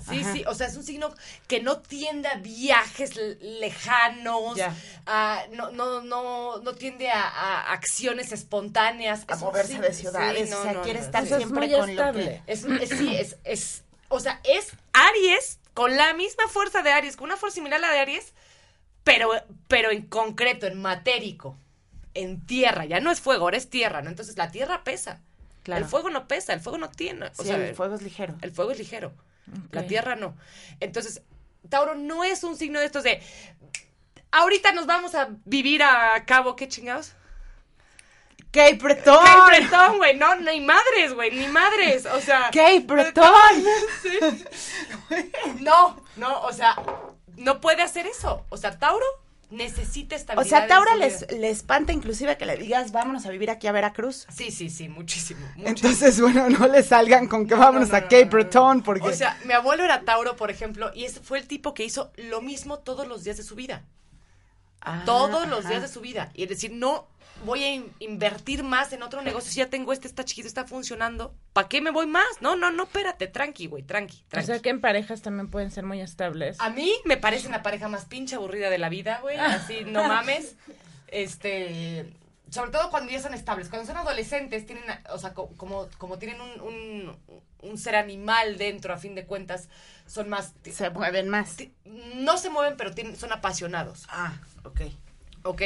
Sí, Ajá. sí, o sea, es un signo que no tiende a viajes le- lejanos, a- no, no, no, no tiende a, a acciones espontáneas. A Es moverse de ciudades, sí, no, o sea, no, quiere no, estar O sea, es siempre muy con lo que... Es, es- sí, es, es, o sea, es Aries con la misma fuerza de Aries, con una fuerza similar a la de Aries, pero, pero en concreto, en matérico, en tierra, ya no es fuego, ahora es tierra, ¿no? Entonces la tierra pesa. Claro. El fuego no pesa, el fuego no tiene. O Sí, sea, el fuego es ligero. el fuego es ligero. La tierra no. Entonces, Tauro no es un signo de estos de. Ahorita nos vamos a vivir a cabo, ¿qué chingados? ¡Cape Breton! ¡Qué bretón, güey! No, ni madres, güey, ni madres. O sea. ¡Cape Breton! No, no, o sea, no puede hacer eso. O sea, Tauro necesita O estabilidad. sea, en Taura les, le espanta inclusive que le digas, vámonos a vivir aquí a Veracruz. Sí, sí, sí, muchísimo. muchísimo. Entonces, bueno, no le salgan con que No, vámonos no, a Cape. Breton, porque... O sea, mi abuelo era Tauro, por ejemplo, y ese fue el tipo que hizo lo mismo todos los días de su vida. Ah, todos los ajá. días de su vida. Y es decir, no voy a in- invertir más en otro negocio. Si ya tengo este, está chiquito, está funcionando. ¿Para qué me voy más? No, no, no, espérate, tranqui, güey, tranqui, O tranqui. sea, que en parejas también pueden ser muy estables. A mí me parece la pareja más pinche aburrida de la vida, güey. Así, no mames. Este. Sobre todo cuando ya son estables. Cuando son adolescentes, tienen, o sea, co- como, como tienen un, un, un ser animal dentro, a fin de cuentas, son más. Se mueven más. No se mueven, pero tienen, son apasionados. Ah, ok. ¿Ok?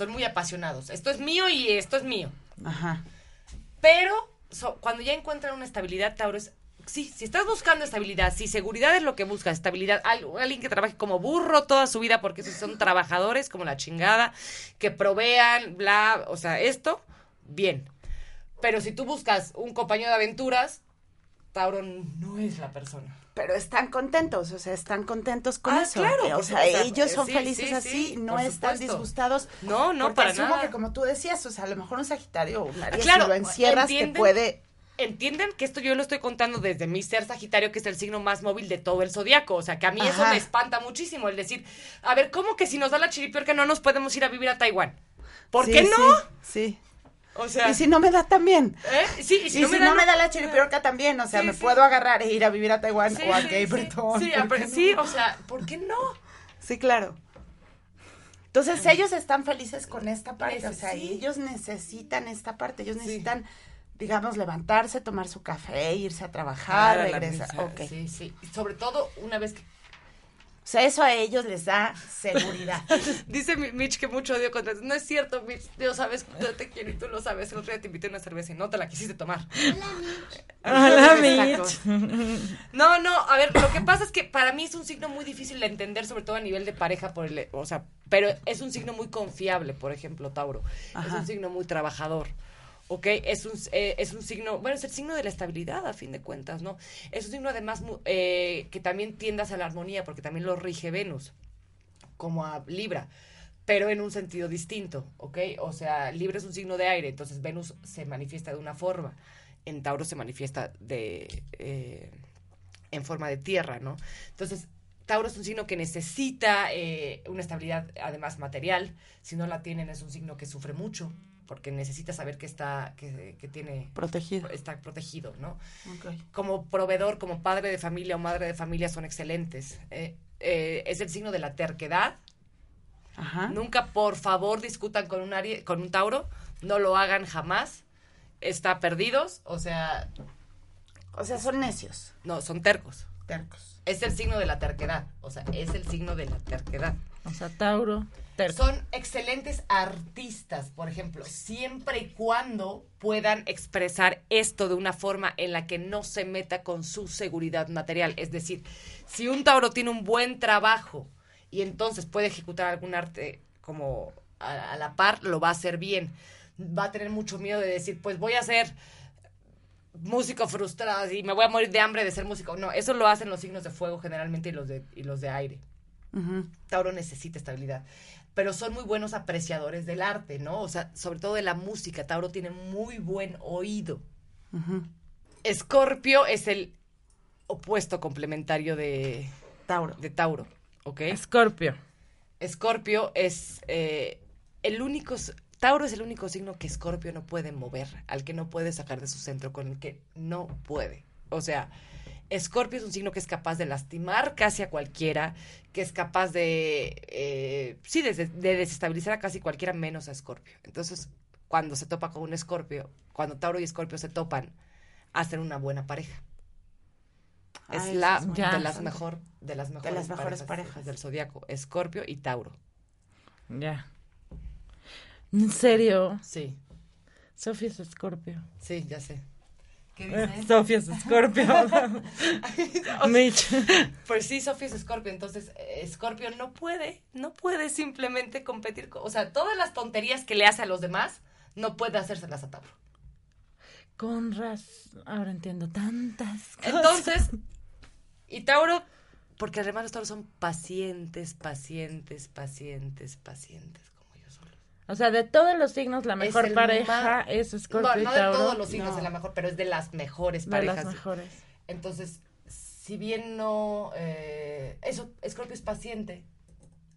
Son muy apasionados. Esto es mío y esto es mío. Ajá. Pero so- cuando ya encuentran una estabilidad, Tauro es... Sí, si estás buscando estabilidad, si seguridad es lo que buscas, estabilidad, al- alguien que trabaje como burro toda su vida, porque esos son trabajadores como la chingada, que provean, bla, o sea, esto, bien. Pero si tú buscas un compañero de aventuras, Tauro no es la persona. Pero están contentos, o sea, están contentos con Ah, eso. claro, O sea, supuesto. ellos son Sí, felices sí, así, sí, no están supuesto. disgustados. No, no, para asumo nada. que como tú decías, o sea, a lo mejor un Sagitario o un Aries, claro, si lo encierras, te puede... entienden que esto yo lo estoy contando desde mi ser Sagitario, que es el signo más móvil de todo el zodiaco. O sea, que a mí eso me espanta muchísimo. El decir, a ver, ¿cómo que si nos da la chiripiorca no nos podemos ir a vivir a Taiwán? ¿Por Sí, qué no? Sí, sí. O sea, Y si no me da también. ¿eh? Sí, y Y si, si, no, me, no dan- me da la chiripiorca también, o sea, Sí, me sí. puedo agarrar e ir a vivir a Taiwán Sí, o a Cape. Breton. Sí, ¿por pero qué no? sí, o sea, ¿por qué no? Sí, claro. Entonces ellos están felices con esta parte, o sea, y ellos necesitan esta parte, ellos necesitan, digamos, levantarse, tomar su café, irse a trabajar, regresar. misa, Ok. Sí, sí. Y sobre todo una vez que sea, eso a ellos les da seguridad. Dice mi- Mitch que mucho odio contra No es cierto, Mitch. Dios sabes, yo te quiero y tú lo sabes. El otro día te invité a una cerveza y no te la quisiste tomar. Hola, Exacto. Mitch. No, no, a ver, lo que pasa es que para mí es un signo muy difícil de entender, sobre todo a nivel de pareja, por el, o sea, pero es un signo muy confiable, por ejemplo, Tauro. Es un signo muy trabajador. ¿Ok? Es un, eh, es un signo, bueno, es el signo de la estabilidad, a fin de cuentas, ¿no? Es un signo además eh, que también tiende hacia la armonía, porque también lo rige Venus, como a Libra, pero en un sentido distinto, ¿ok? O sea, Libra es un signo de aire, entonces Venus se manifiesta de una forma, en Tauro se manifiesta de... eh, en forma de tierra, ¿no? Entonces, Tauro es un signo que necesita eh, una estabilidad, además material. Si no la tienen, es un signo que sufre mucho, porque necesita saber que está, que, que tiene, Protegido. está protegido, ¿no? Como proveedor, como padre de familia o madre de familia son excelentes. Eh, eh, es el signo de la terquedad. Ajá. Nunca, por favor, discutan con un, Arie- con un Tauro. No lo hagan jamás. Está perdidos, o sea, O sea, son necios, no, son tercos. tercos. Es el signo de la terquedad. O sea, es el signo de la terquedad. O sea, Tauro. Terco. Son excelentes artistas, por ejemplo, siempre y cuando puedan expresar esto de una forma en la que no se meta con su seguridad material. Es decir, si un Tauro tiene un buen trabajo y entonces puede ejecutar algún arte como a, a la par, lo va a hacer bien. Va a tener mucho miedo de decir, pues voy a ser músico frustrado y me voy a morir de hambre de ser músico. No, eso lo hacen los signos de fuego generalmente y los de, y los de aire. Tauro necesita estabilidad. Pero son muy buenos apreciadores del arte, ¿no? O sea, sobre todo de la música. Tauro tiene muy buen oído. Escorpio es el opuesto complementario de, Tauro. de Tauro, ¿ok? Escorpio. Escorpio es eh, el único... Tauro es el único signo que Escorpio no puede mover, al que no puede sacar de su centro, con el que no puede. O sea, Escorpio es un signo que es capaz de lastimar casi a cualquiera, que es capaz de, eh, sí, de, de desestabilizar a casi cualquiera menos a Escorpio. Entonces, cuando se topa con un Escorpio, cuando Tauro y Escorpio se topan, hacen una buena pareja. Es la eso es Ya. de las mejor de las mejores, las mejores parejas, parejas. del zodiaco, Escorpio y Tauro. Ya. ¿En serio? Sí, Sofía es Escorpio. sí, ya sé. ¿Qué Eh, dices? Sofía es Escorpio. Mitch. Pues sí, Sofía es Escorpio, entonces eh, Escorpio no puede, no puede simplemente competir, con, o sea, todas las tonterías que le hace a los demás, no puede hacérselas a Tauro. Con raz. Ahora entiendo tantas cosas. Entonces, y Tauro, porque además los Tauros son pacientes, pacientes, pacientes, pacientes. O sea, de todos los signos, la mejor pareja ma- es Escorpio No, y no de todos los signos No. es la mejor, pero es de las mejores de parejas. las mejores. Entonces, si bien no, eh, eso, Escorpio es paciente.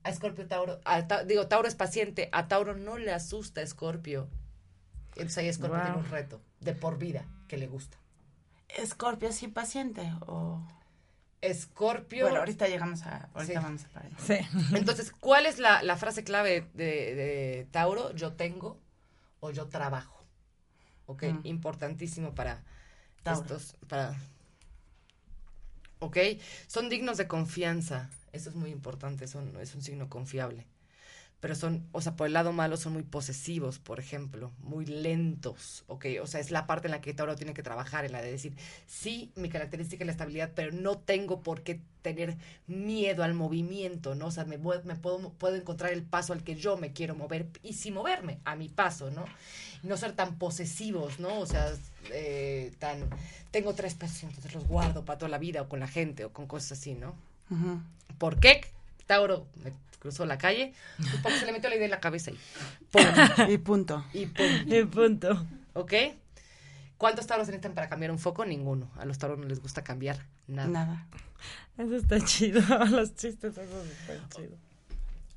A Escorpio, Tauro, a Ta- digo, Tauro es paciente, a Tauro no le asusta Escorpio. Entonces ahí Escorpio Wow. tiene un reto de por vida que le gusta. Escorpio es impaciente o... Escorpio. Bueno, ahorita llegamos a... Ahorita Sí. vamos a para allá. Sí. Entonces, ¿cuál es la, la frase clave de, de Tauro? Yo tengo o yo trabajo. ¿Ok? Mm. Importantísimo para Tauro. estos, para... ¿Ok? Son dignos de confianza. Eso es muy importante, son, es un signo confiable. Pero son, o sea, por el lado malo son muy posesivos, por ejemplo, muy lentos, ¿ok? O sea, es la parte en la que Tauro tiene que trabajar, en la de decir, sí, mi característica es la estabilidad, pero no tengo por qué tener miedo al movimiento, ¿no? O sea, me, me puedo, puedo encontrar el paso al que yo me quiero mover y sí moverme a mi paso, ¿no? No ser tan posesivos, ¿no? O sea, eh, tan, tengo tres pesos, entonces los guardo para toda la vida o con la gente o con cosas así, ¿no? Ujú. ¿Por qué? Tauro me cruzó la calle, un poco se le metió la idea en la cabeza y ¡pum! Y punto. Y ¡pum! Y punto. ¿Ok? ¿Cuántos tauros necesitan para cambiar un foco? Ninguno. A los tauros no les gusta cambiar nada. Nada. Eso está chido. Los chistes esos están chidos.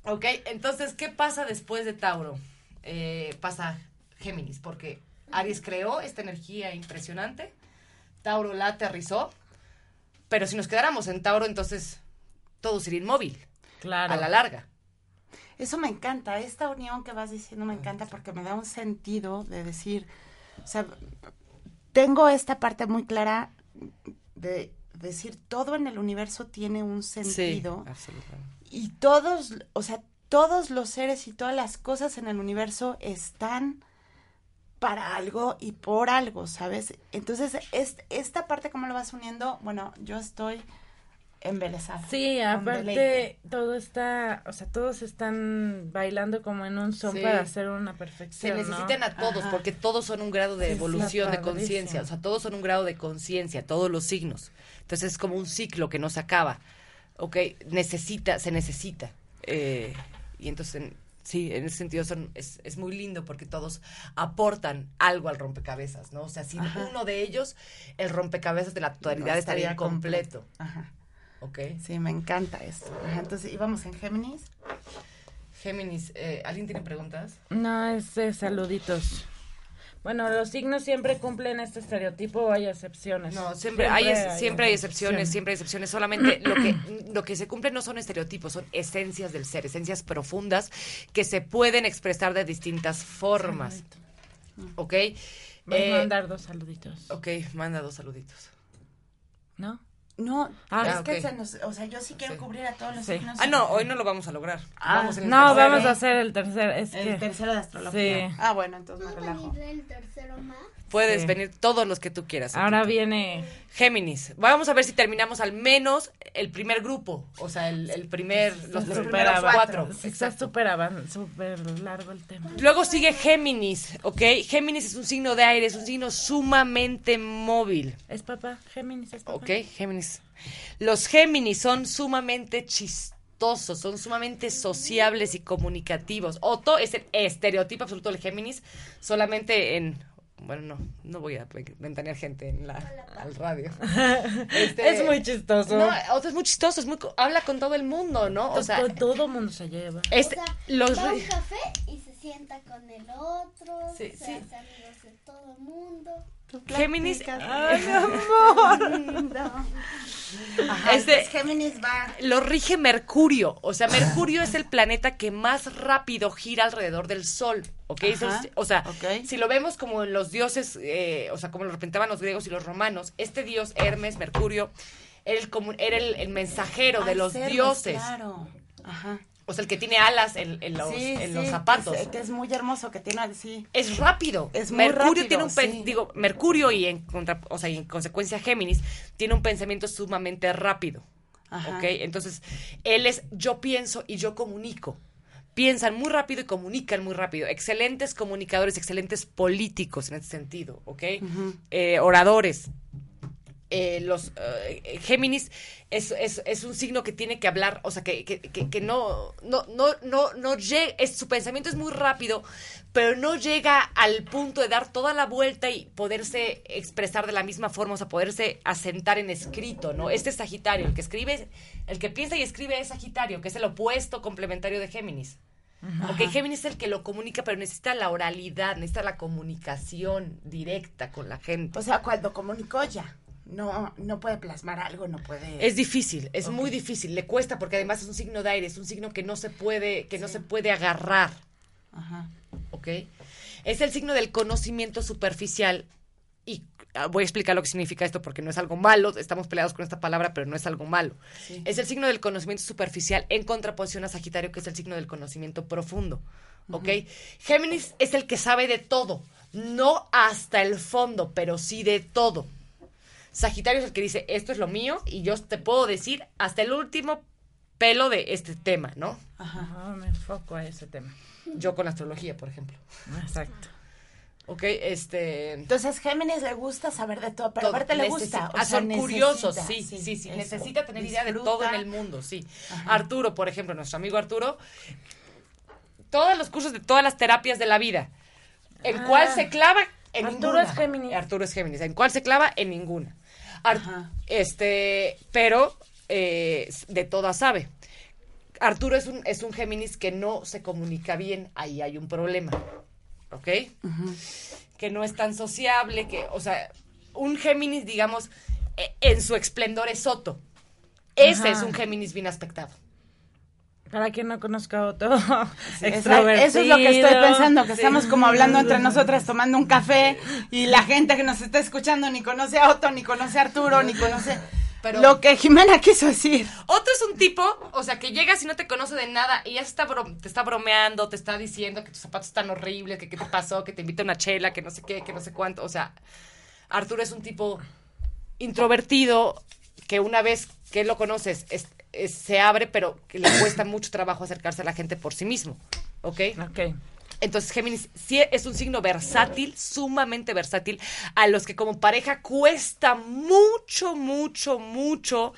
¿Ok? Entonces, ¿qué pasa después de Tauro? Eh, pasa Géminis, porque Aries creó esta energía impresionante, Tauro la aterrizó, pero si nos quedáramos en Tauro, entonces todo sería inmóvil, Claro. a la larga. Eso me encanta, esta unión que vas diciendo me encanta porque me da un sentido de decir, o sea, tengo esta parte muy clara de decir todo en el universo tiene un sentido Sí, absolutamente. y todos, o sea, todos los seres y todas las cosas en el universo están para algo y por algo, ¿sabes? Entonces, es, esta parte, ¿cómo lo vas uniendo? Bueno, yo estoy embelesada. Sí, aparte todo está, o sea, todos están bailando como en un son Sí. para hacer una Se perfección, ¿no? necesitan a todos Ajá. porque todos son un grado de Sí, evolución, de conciencia. O sea, todos son un grado de conciencia, todos los signos. Entonces es como un ciclo que no se acaba. Ok, necesita, se necesita. Eh, y entonces, en- sí, en ese sentido son, es, es muy lindo porque todos aportan algo al rompecabezas, ¿no? O sea, sin Ajá. uno de ellos, el rompecabezas de la totalidad No estaría estaría incompleto. Ajá. Ok. Sí, me encanta esto. Ajá, entonces, íbamos en Géminis. Géminis, eh, ¿alguien tiene preguntas? No, es de saluditos. Bueno, los signos siempre cumplen este estereotipo o hay excepciones. No, siempre, hay, ex- siempre hay excepciones, siempre hay excepciones. Solamente lo que, lo que se cumple no son estereotipos, son esencias del ser, esencias profundas que se pueden expresar de distintas formas. ¿Ok? Voy Eh, a mandar dos saluditos. ok, manda dos saluditos. ¿No? No, Ah, es que ok. se nos, o sea, yo sí quiero Sí. cubrir a todos los Sí. signos. Ah, no, hoy no lo vamos a lograr. Ah, vamos en el No, tercero. vamos a hacer el tercer. Es El que tercero de astrología. Sí. Ah, bueno, entonces me ¿Puedo relajo. el tercero más? Puedes Sí. venir todos los que tú quieras. ahora viene. Géminis. Vamos a ver si terminamos al menos el primer grupo. O sea, el, el primer, los, súper primeros cuatro. sí, Está Exacto. súper súper largo el tema. Luego sigue Géminis, ¿ok? Géminis es un signo de aire, es un signo sumamente móvil, ¿Es papá? Géminis es papá. ¿ok? Géminis. Los Géminis son sumamente chistosos, son sumamente sociables y comunicativos. Otto es el estereotipo absoluto del Géminis, solamente en... Bueno, no, no voy a ventanear gente en la, al radio. Este, Es muy chistoso. No, Otto es muy chistoso, es muy, co- habla con todo el mundo, ¿no? O sea, todo, todo mundo se lleva. este, o sea, los... va a un café y se sienta con el otro, Sí, se sí. hace amigos de todo el mundo. Géminis, Ay, mi amor. Ajá, Este- Géminis va. lo rige Mercurio. O sea, Mercurio es el planeta que más rápido gira alrededor del Sol. ¿Ok? O sea, si lo vemos como en los dioses, eh, o sea, como lo representaban los griegos y los romanos, este dios Hermes, Mercurio, era el, era el, el mensajero de los dioses. Claro. Ajá. O sea, el que tiene alas en, en los, Sí, en sí, los que zapatos. es- Que es, muy hermoso, que tiene sí. es rápido. Es muy Mercurio rápido, tiene un sí. digo, Mercurio y en contra, o sea, y en consecuencia Géminis tiene un pensamiento sumamente rápido. Ajá. ¿Ok? Entonces, él es yo pienso y yo comunico. Piensan muy rápido y comunican muy rápido. Excelentes comunicadores, excelentes políticos en ese sentido, ¿ok? Eh, oradores. Eh, los eh, Géminis es, es, es un signo que tiene que hablar, o sea, que, que, que, que no, no, no, no, no llega, es, su pensamiento es muy rápido, pero no llega al punto de dar toda la vuelta y poderse expresar de la misma forma, o sea, poderse asentar en escrito, ¿no? Este es Sagitario, el que escribe, el que piensa y escribe es Sagitario, que es el opuesto complementario de Géminis. Ok, Géminis es el que lo comunica, pero necesita la oralidad, necesita la comunicación directa con la gente. O sea, cuando comunicó ya. No, no puede plasmar algo, no puede. Es difícil, es muy difícil, le cuesta porque además es un signo de aire, es un signo que no se puede, que no se puede agarrar, Ajá. ¿ok? Es el signo del conocimiento superficial y ah, voy a explicar lo que significa esto porque no es algo malo, estamos peleados con esta palabra, pero no es algo malo. Sí. Es el signo del conocimiento superficial en contraposición a Sagitario, que es el signo del conocimiento profundo, ¿ok? Géminis es el que sabe de todo, no hasta el fondo, pero sí de todo. Sagitario es el que dice, esto es lo mío y yo te puedo decir hasta el último pelo de este tema, ¿no? Ajá. Ah, me enfoco a ese tema. Yo con la astrología, por ejemplo. Exacto. Ok, este... Entonces, Géminis le gusta saber de todo, pero todo, aparte le necesi- gusta. o ah, sea, son necesita, curiosos, sí, sí, sí, eso. necesita tener idea de todo en el mundo, sí. Ajá. Arturo, por ejemplo, nuestro amigo Arturo, todos los cursos de todas las terapias de la vida, ¿en Ah. cuál se clava? En Arturo ninguna. es Géminis. Arturo es Géminis, ¿en cuál se clava? En ninguna. Ar- Ajá. este, pero eh, de todas sabe. Arturo es un, es un Géminis que no se comunica bien, ahí hay un problema, ¿ok? que no es tan sociable, que, o sea, un Géminis, digamos, e- en su esplendor es Soto. Ese Ajá. es un Géminis bien aspectado. Para quien no conozca a Otto, Exacto, Eso es lo que estoy pensando, que Sí. estamos como hablando entre nosotras tomando un café y la gente que nos está escuchando ni conoce a Otto, ni conoce a Arturo, ni conoce... Pero Lo que Jimena quiso decir. otro es un tipo, o sea, que llegas y no te conoce de nada y ya se está bro- te está bromeando, te está diciendo que tus zapatos están horribles, que qué te pasó, que te invita a una chela, que no sé qué, que no sé cuánto. O sea, Arturo es un tipo introvertido que una vez que lo conoces es- es- se abre, pero que le cuesta mucho trabajo acercarse a la gente por sí mismo. ¿Ok? Ok. Entonces, Géminis sí es un signo versátil, sumamente versátil, a los que como pareja cuesta mucho, mucho, mucho,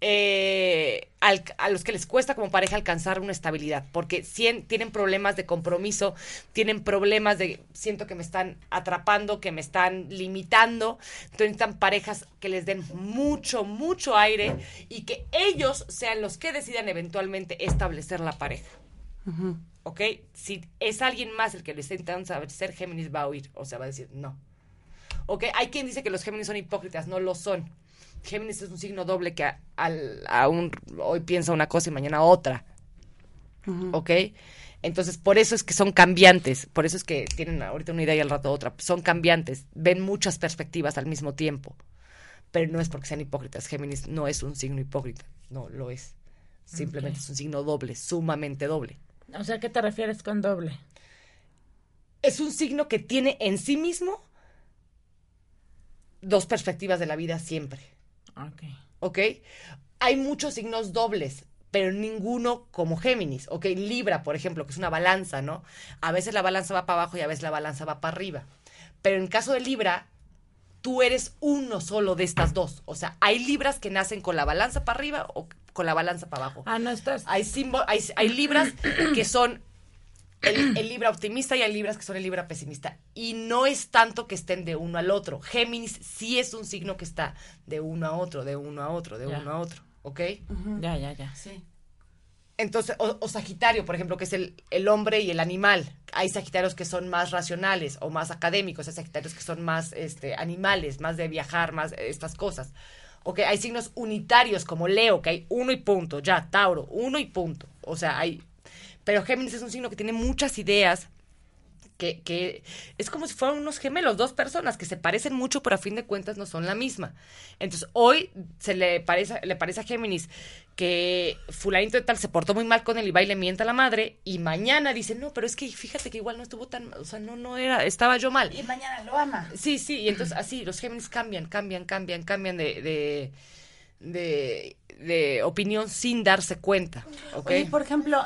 eh, al- a los que les cuesta como pareja alcanzar una estabilidad, porque tienen problemas de compromiso, tienen problemas de, siento que me están atrapando, que me están limitando, entonces necesitan parejas que les den mucho, mucho aire y que ellos sean los que decidan eventualmente establecer la pareja. ¿ok? Si es alguien más el que le está intentando saber ser Géminis, va a oír, o sea, va a decir no. ¿Ok? Hay quien dice que los Géminis son hipócritas, no lo son. Géminis es un signo doble que a- al, a un- hoy piensa una cosa y mañana otra. ¿Ok? Entonces, por eso es que son cambiantes, por eso es que tienen ahorita una idea y al rato otra. Son cambiantes, ven muchas perspectivas al mismo tiempo. Pero no es porque sean hipócritas. Géminis no es un signo hipócrita, no lo es. Simplemente es un signo doble, sumamente doble. O sea, ¿qué te refieres con doble? es un signo que tiene en sí mismo dos perspectivas de la vida siempre, Ok. ¿ok? Hay muchos signos dobles, pero ninguno como Géminis, ¿ok? Libra, por ejemplo, que es una balanza, ¿no? A veces la balanza va para abajo y a veces la balanza va para arriba. Pero en caso de Libra, tú eres uno solo de estas dos. O sea, hay Libras que nacen con la balanza para arriba o con la balanza para abajo. Ah, no estás. Hay, hay, hay libras que son el, el libra optimista y hay libras que son el libra pesimista. Y no es tanto que estén de uno al otro. Géminis sí es un signo que está de uno a otro, de uno a otro, de Ya. uno a otro. ¿Ok? Ya, ya, ya. Sí. Entonces, o, o Sagitario, por ejemplo, que es el, el hombre y el animal. Hay Sagitarios que son más racionales o más académicos, hay Sagitarios que son más este, animales, más de viajar, más estas cosas. Ok, hay signos unitarios como Leo, que hay uno y punto, ya, Tauro, uno y punto. O sea, hay... Pero Géminis es un signo que tiene muchas ideas, que, que es como si fueran unos gemelos, dos personas que se parecen mucho, pero a fin de cuentas no son la misma. Entonces, hoy se le parece, le parece a Géminis que fulanito de tal se portó muy mal con él y va y le mienta a la madre, y mañana dice, no, pero es que fíjate que igual no estuvo tan, o sea, no, no era, estaba yo mal. Y mañana lo ama. Sí, sí, y entonces así, los Géminis cambian, cambian, cambian, cambian de, de, de, de opinión sin darse cuenta, ¿ok? Oye, por ejemplo,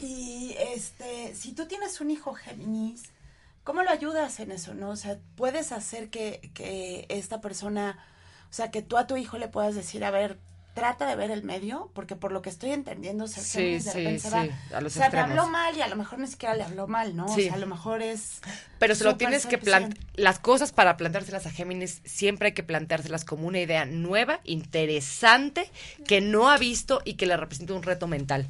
y este, si tú tienes un hijo Géminis, ¿cómo lo ayudas en eso, no? O sea, puedes hacer que, que esta persona, o sea, que tú a tu hijo le puedas decir, a ver, trata de ver el medio, porque por lo que estoy entendiendo, ser Sí, de sí, repente se sí, va, a los o sea, te extremos. habló mal y a lo mejor ni siquiera le habló mal, ¿no? Sí. O sea, a lo mejor es... Pero se lo tienes que 100%. plantear. Las cosas para plantárselas a Géminis siempre hay que plantárselas como una idea nueva, interesante, que no ha visto y que le representa un reto mental.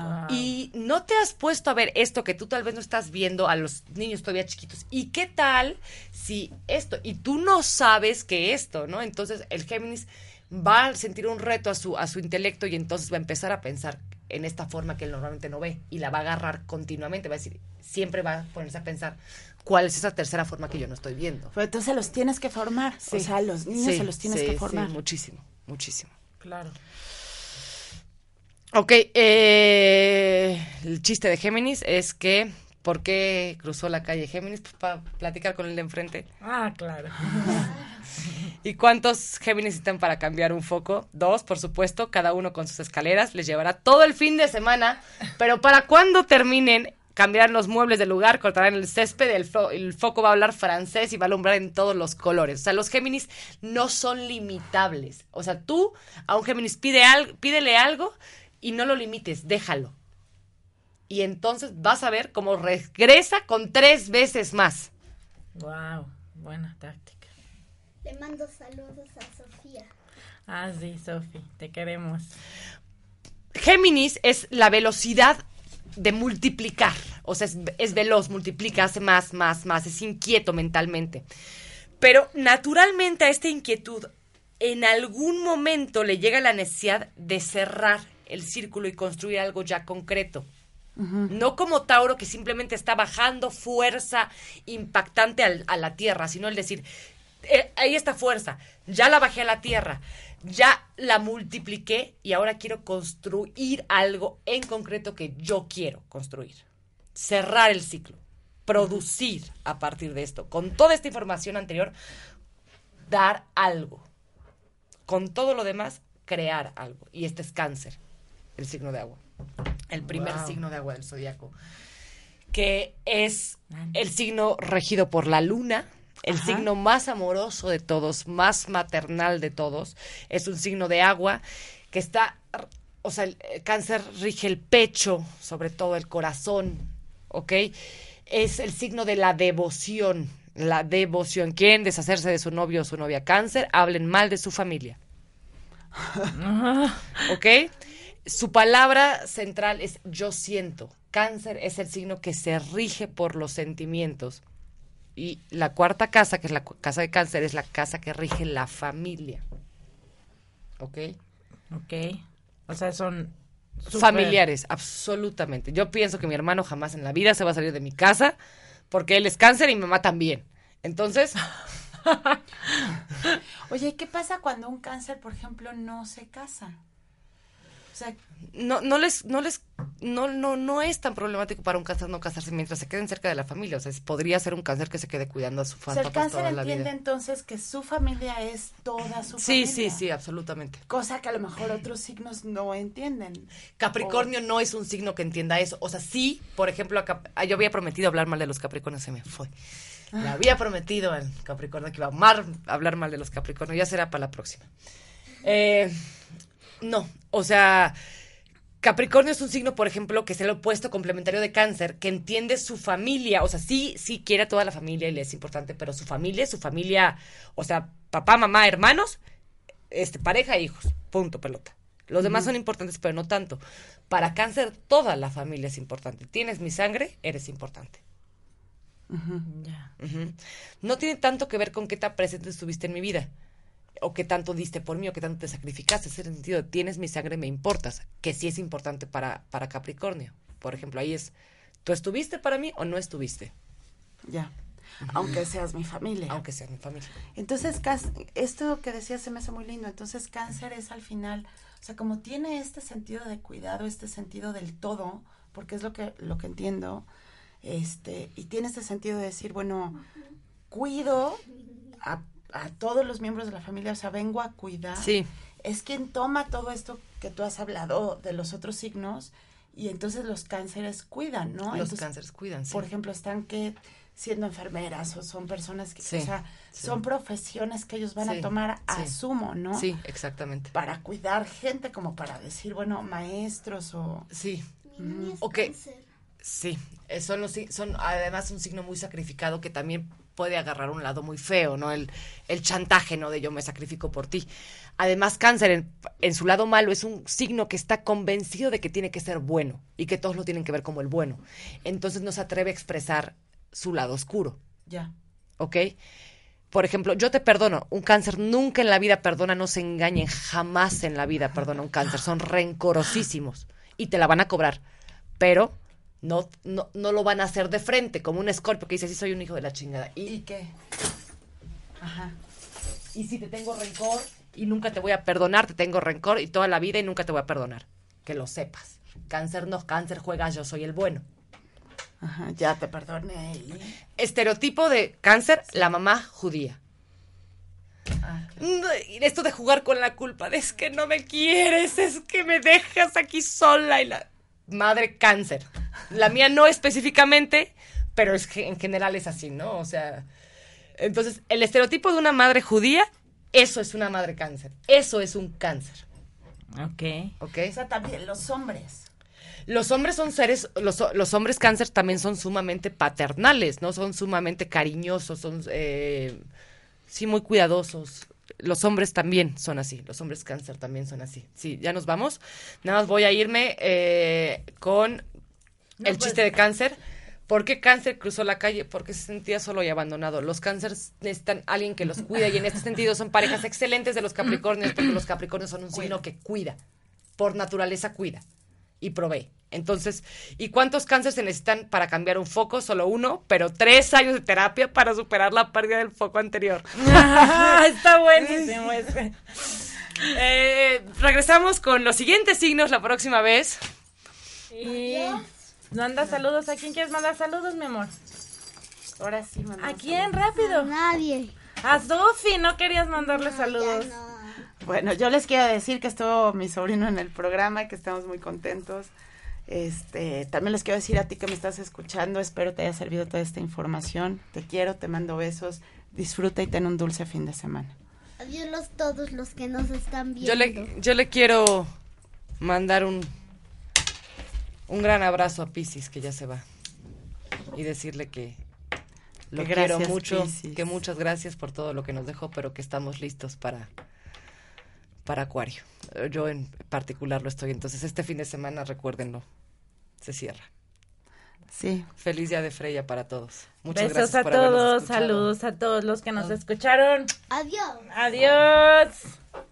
Ah. Y no te has puesto a ver esto que tú tal vez no estás viendo a los niños todavía chiquitos. ¿Y qué tal si esto? Y tú no sabes que esto, ¿no? Entonces el Géminis va a sentir un reto a su, a su intelecto y entonces va a empezar a pensar en esta forma que él normalmente no ve y la va a agarrar continuamente. Va a decir, siempre va a ponerse a pensar cuál es esa tercera forma que yo no estoy viendo. Pero entonces los tienes que formar, o sea, los niños Sí, se los tienes sí, que sí, formar. muchísimo, muchísimo. Claro. Ok, eh, el chiste de Géminis es que, ¿por qué cruzó la calle Géminis? Pues para platicar con el de enfrente. Ah, claro. ¿Y cuántos Géminis necesitan para cambiar un foco? Dos, por supuesto, cada uno con sus escaleras. Les llevará todo el fin de semana, pero para cuando terminen, cambiarán los muebles del lugar, cortarán el césped, el, fo- el foco va a hablar francés y va a alumbrar en todos los colores. O sea, los Géminis no son limitables. O sea, tú a un Géminis pide al- pídele algo y no lo limites, déjalo. Y entonces vas a ver cómo regresa con tres veces más. Wow, buena táctica. Le mando saludos a Sofía. Ah, sí, Sofi, te queremos. Géminis es la velocidad de multiplicar. O sea, es, es veloz, multiplica, hace más, más, más, es inquieto mentalmente. Pero naturalmente a esta inquietud, en algún momento le llega la necesidad de cerrar el círculo y construir algo ya concreto. No como Tauro que simplemente está bajando fuerza impactante a la tierra, sino el decir, eh, ahí está fuerza, ya la bajé a la tierra, ya la multipliqué y ahora quiero construir algo en concreto que yo quiero construir. Cerrar el ciclo, producir a partir de esto. Con toda esta información anterior, dar algo. Con todo lo demás, crear algo. Y este es cáncer, el signo de agua. El primer Wow. signo de agua del zodiaco. Que es el signo regido por la luna, el Ajá. signo más amoroso de todos, más maternal de todos. Es un signo de agua que está, o sea, el el cáncer rige el pecho, sobre todo el corazón, ¿ok? Es el signo de la devoción, la devoción. Quieren deshacerse de su novio o su novia cáncer, hablen mal de su familia. ¿Ok? Su palabra central es yo siento. Cáncer es el signo que se rige por los sentimientos. Y la cuarta casa, que es la casa de cáncer, es la casa que rige la familia. ¿Ok? Ok. O sea, son Familiares, absolutamente. Yo pienso que mi hermano jamás en la vida se va a salir de mi casa porque él es cáncer y mi mamá también. Entonces, Oye, ¿qué pasa cuando un cáncer, por ejemplo, no se casa? Sea, no, no les, no les, no, no, no es tan problemático para un cáncer no casarse mientras se queden cerca de la familia. O sea, podría ser un cáncer que se quede cuidando a su o sea, el cáncer toda la entiende vida. entonces que su familia es toda su Sí, familia. sí, sí, absolutamente. Cosa que a lo mejor otros signos no entienden. Capricornio no es un signo que entienda eso. O sea, sí, por ejemplo, a ah, yo había prometido hablar mal de los Capricornios, se me fue. Le había prometido al Capricornio que iba a amar- hablar mal de los Capricornios. Ya será para la próxima. Eh, no, o sea, Capricornio es un signo, por ejemplo, que es el opuesto complementario de cáncer, que entiende su familia, o sea, sí, sí quiere a toda la familia y le es importante, pero su familia, su familia, o sea, papá, mamá, hermanos, este, pareja e hijos, punto, pelota. Los demás son importantes, pero no tanto. Para cáncer, toda la familia es importante. Tienes mi sangre, eres importante. Ya. Ujú. No tiene tanto que ver con qué tan presente estuviste en mi vida, o qué tanto diste por mí, o qué tanto te sacrificaste. Es el sentido, de, tienes mi sangre, me importas, que sí es importante para, para Capricornio. Por ejemplo, ahí es, ¿tú estuviste para mí o no estuviste? Ya. Aunque seas mi familia. Aunque sea mi familia. Entonces, esto que decías se me hace muy lindo. Entonces, cáncer es al final, o sea, como tiene este sentido de cuidado, este sentido del todo, porque es lo que, lo que entiendo, este, y tiene este sentido de decir, bueno, cuido a, a todos los miembros de la familia, o sea, vengo a cuidar. Sí. Es quien toma todo esto que tú has hablado de los otros signos, y entonces los cánceres cuidan, ¿no? Los Entonces, cánceres cuidan, sí. por ejemplo, están que siendo enfermeras o son personas que, Sí, o sea, sí. son profesiones que ellos van Sí, a tomar, sí. asumo, ¿no? Sí, exactamente. Para cuidar gente, como para decir, bueno, maestros o... Sí, es Ok. cáncer. Sí, eh, son, los, son además un signo muy sacrificado que también puede agarrar un lado muy feo, ¿no? El, el chantaje, ¿no? De yo me sacrifico por ti. Además, cáncer en, en su lado malo es un signo que está convencido de que tiene que ser bueno y que todos lo tienen que ver como el bueno. Entonces no se atreve a expresar su lado oscuro, Ya. ¿ok? Por ejemplo, yo te perdono. Un cáncer nunca en la vida perdona, no se engañen, jamás en la vida perdona un cáncer. Son rencorosísimos y te la van a cobrar. Pero no, no, no lo van a hacer de frente, como un escorpio que dice, sí, soy un hijo de la chingada. ¿Y Y, qué? Ajá. y si te tengo rencor y nunca te voy a perdonar, te tengo rencor y toda la vida y nunca te voy a perdonar. Que lo sepas. Cáncer no, cáncer juega, yo soy el bueno. Ajá, ya te perdoné. Estereotipo de cáncer, la mamá judía. Ah, y esto de jugar con la culpa, de es que no me quieres, es que me dejas aquí sola y la madre cáncer. La mía no específicamente, pero es que en general es así, ¿no? O sea, entonces el estereotipo de una madre judía, eso es una madre cáncer, eso es un cáncer, Ok. ¿ok? O sea, también los hombres. Los hombres son seres, los, los hombres cáncer también son sumamente paternales, ¿no? Son sumamente cariñosos, son, eh, sí, muy cuidadosos. Los hombres también son así, los hombres cáncer también son así. Sí, ya nos vamos. Nada más voy a irme eh, con el chiste de cáncer. ¿Por qué cáncer cruzó la calle? Porque se sentía solo y abandonado. Los cánceres necesitan alguien que los cuida y en este sentido son parejas excelentes de los capricornios porque los capricornios son un signo que cuida. Por naturaleza cuida y provee. Entonces, ¿y cuántos cánceres se necesitan para cambiar un foco? Solo uno, pero tres años de terapia para superar la pérdida del foco anterior. Está buenísimo ese. Eh, regresamos con los siguientes signos la próxima vez. Y manda saludos. ¿A quién quieres mandar saludos, mi amor? Ahora sí, mamá. ¿A quién? Rápido. Nadie. A Sofi, no querías mandarle saludos. Ya no. Bueno, yo les quiero decir que estuvo mi sobrino en el programa, que estamos muy contentos. Este, también les quiero decir a ti que me estás escuchando, espero te haya servido toda esta información. Te quiero, te mando besos. Disfruta y ten un dulce fin de semana. Adiós los, todos los que nos están viendo. Yo le, yo le quiero mandar un, un gran abrazo a Piscis, que ya se va. Y decirle que lo Que quiero gracias, mucho, que muchas gracias por todo lo que nos dejó, pero que estamos listos para, para Acuario. Yo en particular lo estoy. Entonces, este fin de semana, recuérdenlo, se cierra. Sí. Feliz día de Freya para todos. Muchas Besos gracias a por todos, saludos a todos los que nos escucharon. Adiós. Adiós.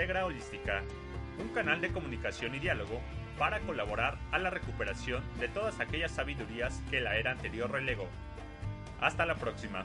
Integra Holística, un canal de comunicación y diálogo para colaborar a la recuperación de todas aquellas sabidurías que la era anterior relegó. Hasta la próxima.